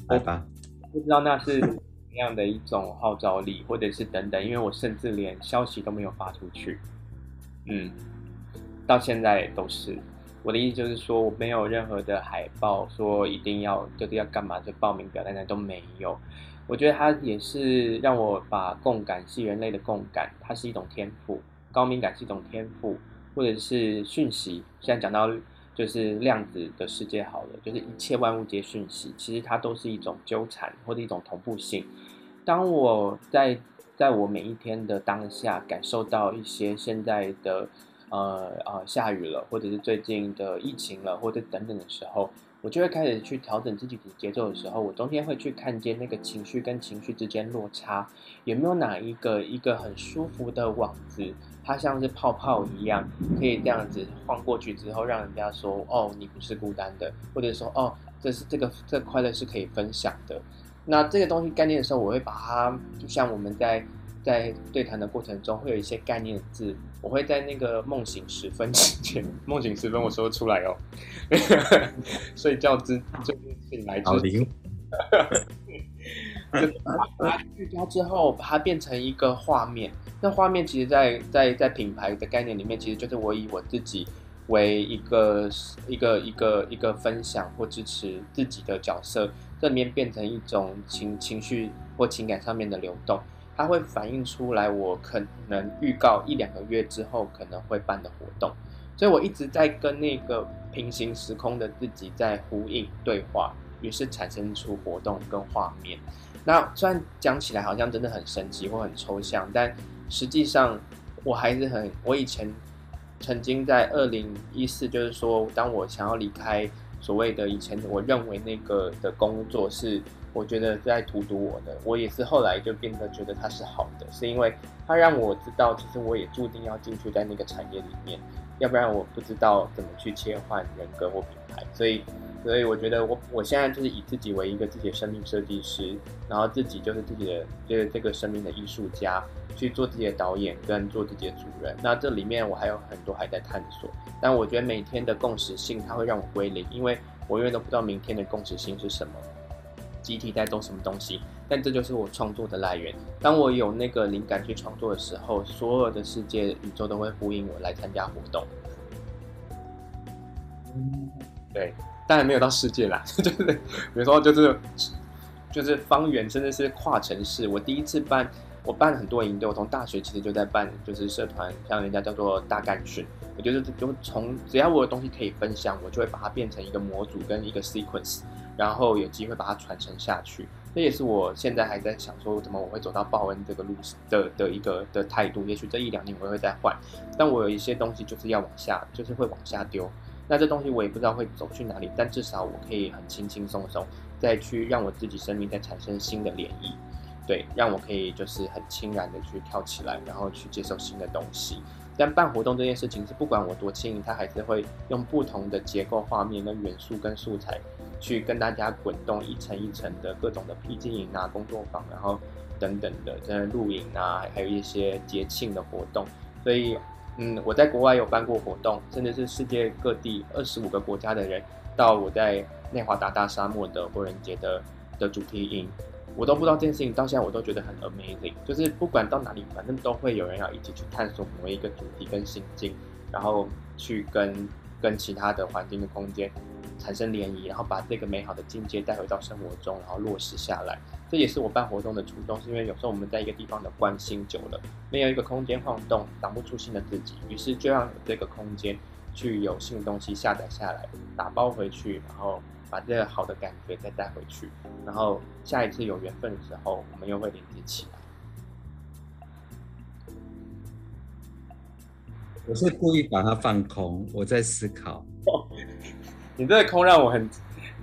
来吧，不知道那是怎样的一种号召力，或者是等等，因为我甚至连消息都没有发出去，嗯，到现在都是。我的意思就是说，我没有任何的海报说一定要就是要干嘛，就报名表单单都没有。我觉得它也是让我把共感是人类的共感，它是一种天赋。高敏感是一种天赋，或者是讯息，现在讲到就是量子的世界好了，就是一切万物皆讯息，其实它都是一种纠缠或者一种同步性。当我在在我每一天的当下感受到一些现在的呃呃下雨了，或者是最近的疫情了，或者等等的时候，我就会开始去调整自己的节奏的时候，我中间会去看见那个情绪跟情绪之间落差，有没有哪一个一个很舒服的网子。它像是泡泡一样，可以这样子晃过去之后，让人家说：“哦，你不是孤单的。”或者说：“哦，这是这个这快乐是可以分享的。”那这个东西概念的时候，我会把它，就像我们在在对谈的过程中，会有一些概念的字，我会在那个梦醒时分之前，梦醒时分我说出来哦，睡觉之就是醒来之前。就把它聚焦之后，把它变成一个画面。那画面其实在，在在在品牌的概念里面，其实就是我以我自己为一个一个一个一个分享或支持自己的角色，这里面变成一种情情绪或情感上面的流动，它会反映出来我可能预告一两个月之后可能会办的活动。所以我一直在跟那个平行时空的自己在呼应对话，于是产生出活动跟画面。那虽然讲起来好像真的很神奇或很抽象，但实际上我还是很，我以前曾经在二零一四，就是说，当我想要离开所谓的以前我认为那个的工作是我觉得在荼毒我的，我也是后来就变得觉得它是好的，是因为它让我知道，其实我也注定要进去在那个产业里面，要不然我不知道怎么去切换人格或品牌，所以。所以我觉得我我现在就是以自己为一个自己的生命设计师，然后自己就是自己的就是这个生命的艺术家，去做自己的导演跟做自己的主人。那这里面我还有很多还在探索，但我觉得每天的共识性它会让我归零，因为我永远都不知道明天的共识性是什么，集体在做什么东西。但这就是我创作的来源。当我有那个灵感去创作的时候，所有的世界宇宙都会呼应我来参加活动。对。当然没有到世界啦，就是比如说就是就是方圆，甚至是跨城市。我第一次办，我办很多营队，我从大学其实就在办，就是社团，像人家叫做大干训。我就是就从只要我有东西可以分享，我就会把它变成一个模组跟一个 sequence，然后有机会把它传承下去。这也是我现在还在想说，怎么我会走到报恩这个路的的一个的态度。也许这一两年我会再换，但我有一些东西就是要往下，就是会往下丢。那这东西我也不知道会走去哪里，但至少我可以很轻轻松松再去让我自己生命再产生新的涟漪，对，让我可以就是很轻然的去跳起来，然后去接受新的东西。但办活动这件事情是不管我多轻盈，它还是会用不同的结构、画面、跟元素、跟素材。去跟大家滚动一层一层的各种的僻静营啊、工作坊，然后等等的在露营啊，还有一些节庆的活动。所以，嗯，我在国外有办过活动，甚至是世界各地二十五个国家的人到我在内华达大沙漠的火人节的的主题营，我都不知道这件事情，到现在我都觉得很 amazing。就是不管到哪里，反正都会有人要一起去探索某一个主题跟心境，然后去跟跟其他的环境的空间。产生涟漪，然后把这个美好的境界带回到生活中，然后落实下来。这也是我办活动的初衷，是因为有时候我们在一个地方的关心久了，没有一个空间晃动，长不出新的自己，于是就让有这个空间去有新的东西下载下来，打包回去，然后把这个好的感觉再带回去，然后下一次有缘分的时候，我们又会连接起来。我是故意把它放空，我在思考。你这个空让我很，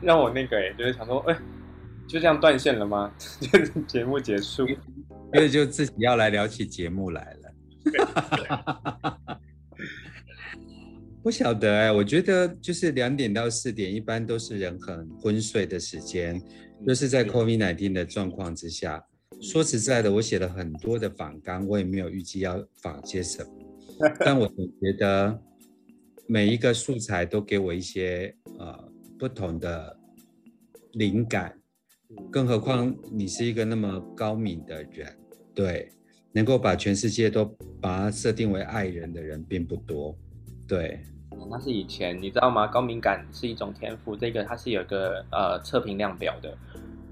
让我那个哎，就是想说，哎，就这样断线了吗？就 是节目结束，所以就自己要来聊起节目来了。不晓得哎，我觉得就是两点到四点，一般都是人很昏睡的时间，就是在 COVID-19 的状况之下。说实在的，我写了很多的访纲，我也没有预计要访些什么，但我总觉得。每一个素材都给我一些呃不同的灵感，更何况你是一个那么高敏的人，对，能够把全世界都把它设定为爱人的人并不多，对。那是以前你知道吗？高敏感是一种天赋，这个它是有个呃测评量表的。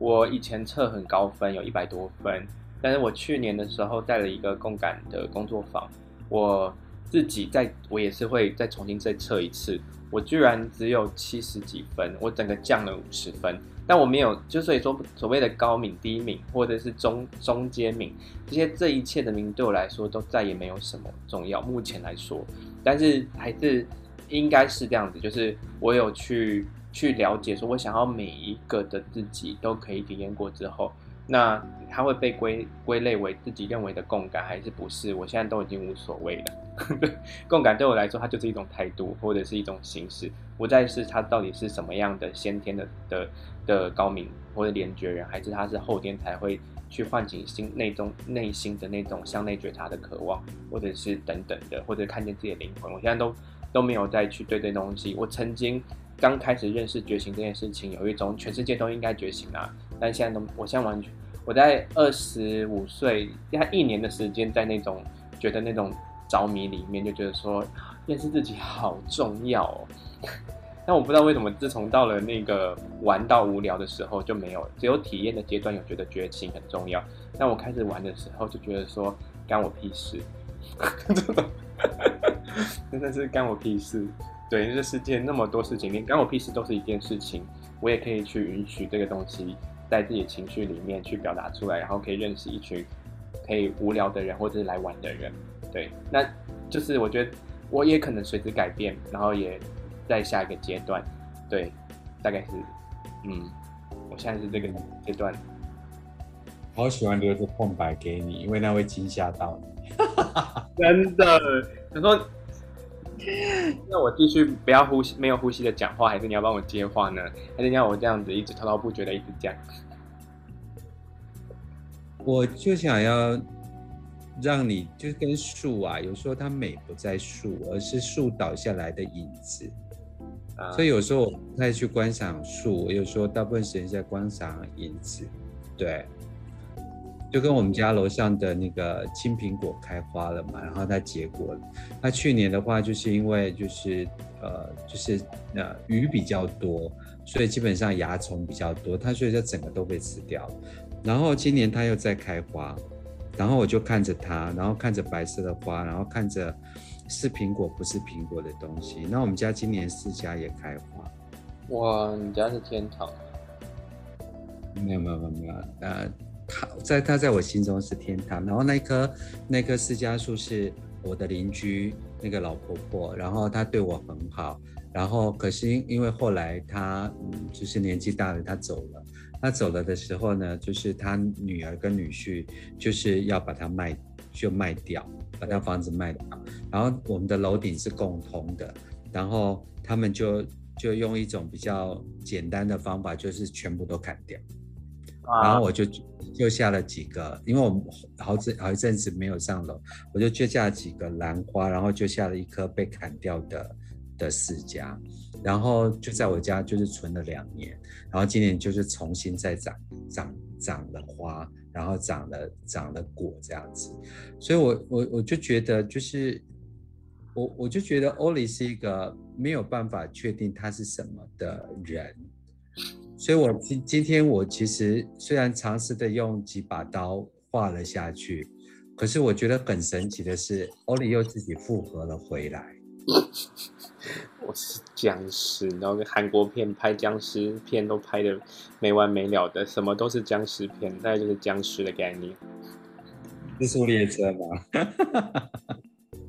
我以前测很高分，有一百多分，但是我去年的时候带了一个共感的工作坊，我。自己再，我也是会再重新再测一次。我居然只有七十几分，我整个降了五十分。但我没有，就所以说所谓的高敏、低敏，或者是中中间敏，这些这一切的名对我来说都再也没有什么重要。目前来说，但是还是应该是这样子，就是我有去去了解，说我想要每一个的自己都可以体验过之后。那它会被归归类为自己认为的共感还是不是？我现在都已经无所谓了。共感对我来说，它就是一种态度或者是一种形式，不再是它到底是什么样的先天的的的高明或者连觉人，还是它是后天才会去唤醒心内中内心的那种向内觉察的渴望，或者是等等的，或者看见自己的灵魂。我现在都都没有再去对这东西。我曾经刚开始认识觉醒这件事情，有一种全世界都应该觉醒啊。但现在都，我现在完全，我在二十五岁，他一年的时间，在那种觉得那种着迷里面，就觉得说认识自己好重要哦。但我不知道为什么，自从到了那个玩到无聊的时候就没有，只有体验的阶段有觉得觉醒很重要。但我开始玩的时候就觉得说干我屁事，真的是干我屁事。对，这世界那么多事情，连干我屁事都是一件事情，我也可以去允许这个东西。在自己的情绪里面去表达出来，然后可以认识一群可以无聊的人，或者是来玩的人。对，那就是我觉得我也可能随之改变，然后也在下一个阶段。对，大概是，嗯，我现在是这个阶段。好喜欢留个空白给你，因为那会惊吓到你。真的，他说，那我继续不要呼吸，没有呼吸的讲话，还是你要帮我接话呢？还是你要我这样子一直滔滔不绝的一直讲？我就想要让你，就是跟树啊，有时候它美不在树，而是树倒下来的影子。啊，所以有时候我不太去观赏树，我有时候大部分时间在观赏影子。对，就跟我们家楼上的那个青苹果开花了嘛，然后它结果了。它去年的话，就是因为就是呃就是呃雨比较多，所以基本上蚜虫比较多，它所以就整个都被吃掉。然后今年它又在开花，然后我就看着它，然后看着白色的花，然后看着是苹果不是苹果的东西。那我们家今年四家也开花。哇，你家是天堂。没有没有没有没有，呃，他在他在我心中是天堂。然后那棵那棵释迦树是我的邻居那个老婆婆，然后她对我很好。然后可是因因为后来她嗯就是年纪大了，她走了。她走了的时候呢，就是他女儿跟女婿就是要把它卖就卖掉，把他房子卖掉。然后我们的楼顶是共通的，然后他们就就用一种比较简单的方法，就是全部都砍掉。然后我就就下了几个，因为我们好阵好一阵子没有上楼，我就就下了几个兰花，然后就下了一棵被砍掉的的释迦，然后就在我家就是存了两年，然后今年就是重新再长长长了花，然后长了长了果这样子，所以我我我就觉得就是我我就觉得欧里是一个没有办法确定他是什么的人。所以，我今今天我其实虽然尝试的用几把刀画了下去，可是我觉得很神奇的是，欧里又自己复活了回来。我是僵尸，然后韩国片拍僵尸片都拍的没完没了的，什么都是僵尸片，大概就是僵尸的概念。是速列车吗？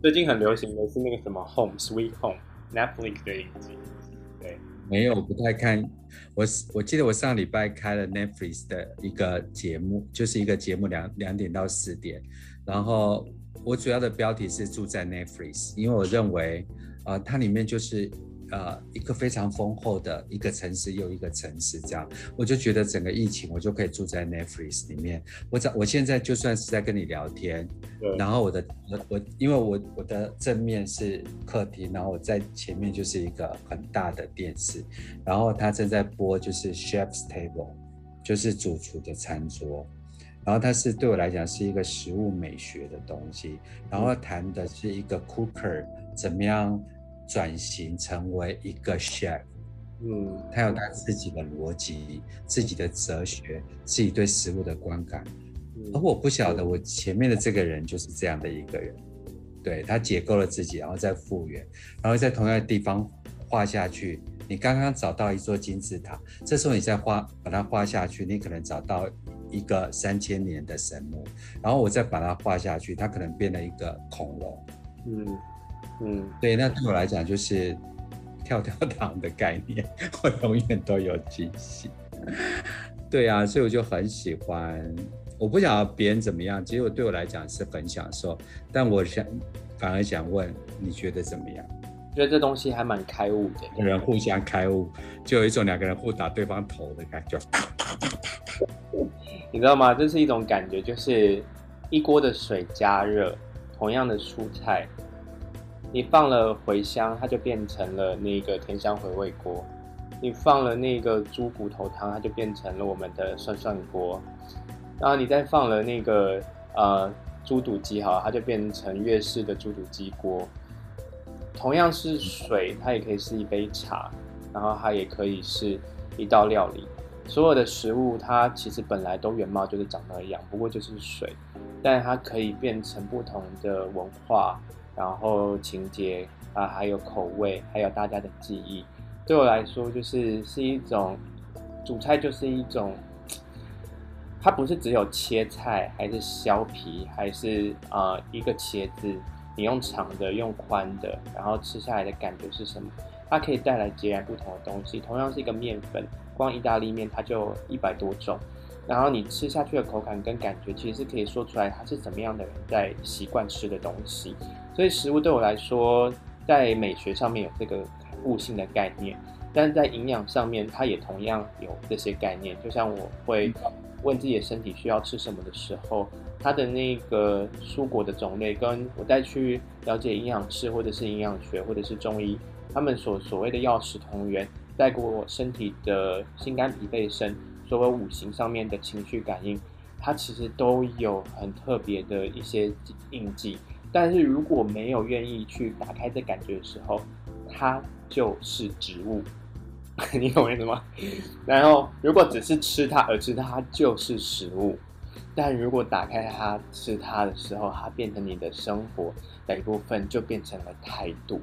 最近很流行的是那个什么《Home Sweet Home》Netflix 的影集。对，没有，不太看。我我记得我上礼拜开了 Netflix 的一个节目，就是一个节目两两点到四点，然后我主要的标题是住在 Netflix，因为我认为，呃，它里面就是。呃，一个非常丰厚的一个城市又一个城市，这样我就觉得整个疫情我就可以住在 Netflix 里面。我在我现在就算是在跟你聊天，然后我的我我因为我我的正面是客厅，然后我在前面就是一个很大的电视，然后它正在播就是 Chef's Table，就是主厨的餐桌，然后它是对我来讲是一个食物美学的东西，然后谈的是一个 cooker 怎么样。转型成为一个 chef，嗯，他有他自己的逻辑、自己的哲学、自己对食物的观感。嗯、而我不晓得，我前面的这个人就是这样的一个人，对，他解构了自己，然后再复原，然后在同样的地方画下去。你刚刚找到一座金字塔，这时候你再画把它画下去，你可能找到一个三千年的神木，然后我再把它画下去，它可能变了一个恐龙，嗯。嗯，对，那对我来讲就是跳跳糖的概念，我永远都有惊喜。对啊，所以我就很喜欢。我不晓得别人怎么样，结果对我来讲是很享受。但我想反而想问，你觉得怎么样？觉得这东西还蛮开悟的，两个人互相开悟，就有一种两个人互打对方头的感觉。你知道吗？这是一种感觉，就是一锅的水加热，同样的蔬菜。你放了茴香，它就变成了那个甜香回味锅；你放了那个猪骨头汤，它就变成了我们的涮涮锅；然后你再放了那个呃猪肚鸡，哈，它就变成粤式的猪肚鸡锅。同样是水，它也可以是一杯茶，然后它也可以是一道料理。所有的食物，它其实本来都原貌就是长那样，不过就是水，但它可以变成不同的文化。然后情节啊，还有口味，还有大家的记忆，对我来说就是是一种主菜，就是一种，它不是只有切菜，还是削皮，还是啊、一个茄子，你用长的，用宽的，然后吃下来的感觉是什么？它可以带来截然不同的东西。同样是一个面粉，光意大利面它就一百多种，然后你吃下去的口感跟感觉，其实是可以说出来它是怎么样的人在习惯吃的东西。所以食物对我来说，在美学上面有这个悟性的概念，但是在营养上面，它也同样有这些概念。就像我会问自己的身体需要吃什么的时候，它的那个蔬果的种类，跟我再去了解营养师或者是营养学或者是中医，他们所所谓的药食同源，带给我身体的心肝脾肺肾，所有五行上面的情绪感应，它其实都有很特别的一些印记。但是如果没有愿意去打开这感觉的时候，它就是植物，你懂我意思吗？然后如果只是吃它而吃它，就是食物。但如果打开它吃它的时候，它变成你的生活的一部分，就变成了态度。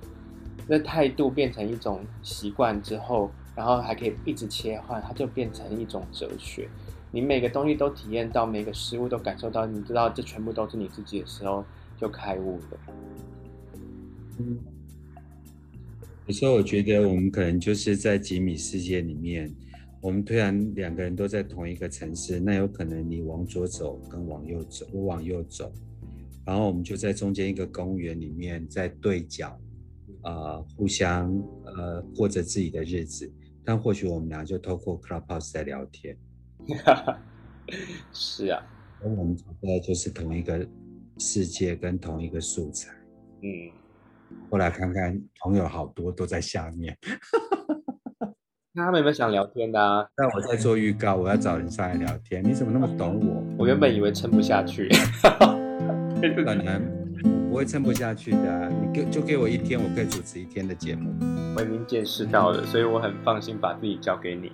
那态度变成一种习惯之后，然后还可以一直切换，它就变成一种哲学。你每个东西都体验到，每个食物都感受到，你知道这全部都是你自己的时候，就开悟了。嗯，有时候我觉得我们可能就是在几米世界里面，我们突然两个人都在同一个城市，那有可能你往左走跟往右走，我往右走，然后我们就在中间一个公园里面在对角，呃，互相呃过着自己的日子，但或许我们俩就透过 Clubhouse 在聊天。是啊，而我们找的就是同一个世界跟同一个素材。嗯，后来看看朋友好多都在下面。那他们有没有想聊天的啊？但我在做预告，我要找人上来聊天。你怎么那么懂我？我原本以为撑不下去，可能不会撑不下去的。你给就给我一天，我可以主持一天的节目。我已经见识到了，所以我很放心把自己交给你。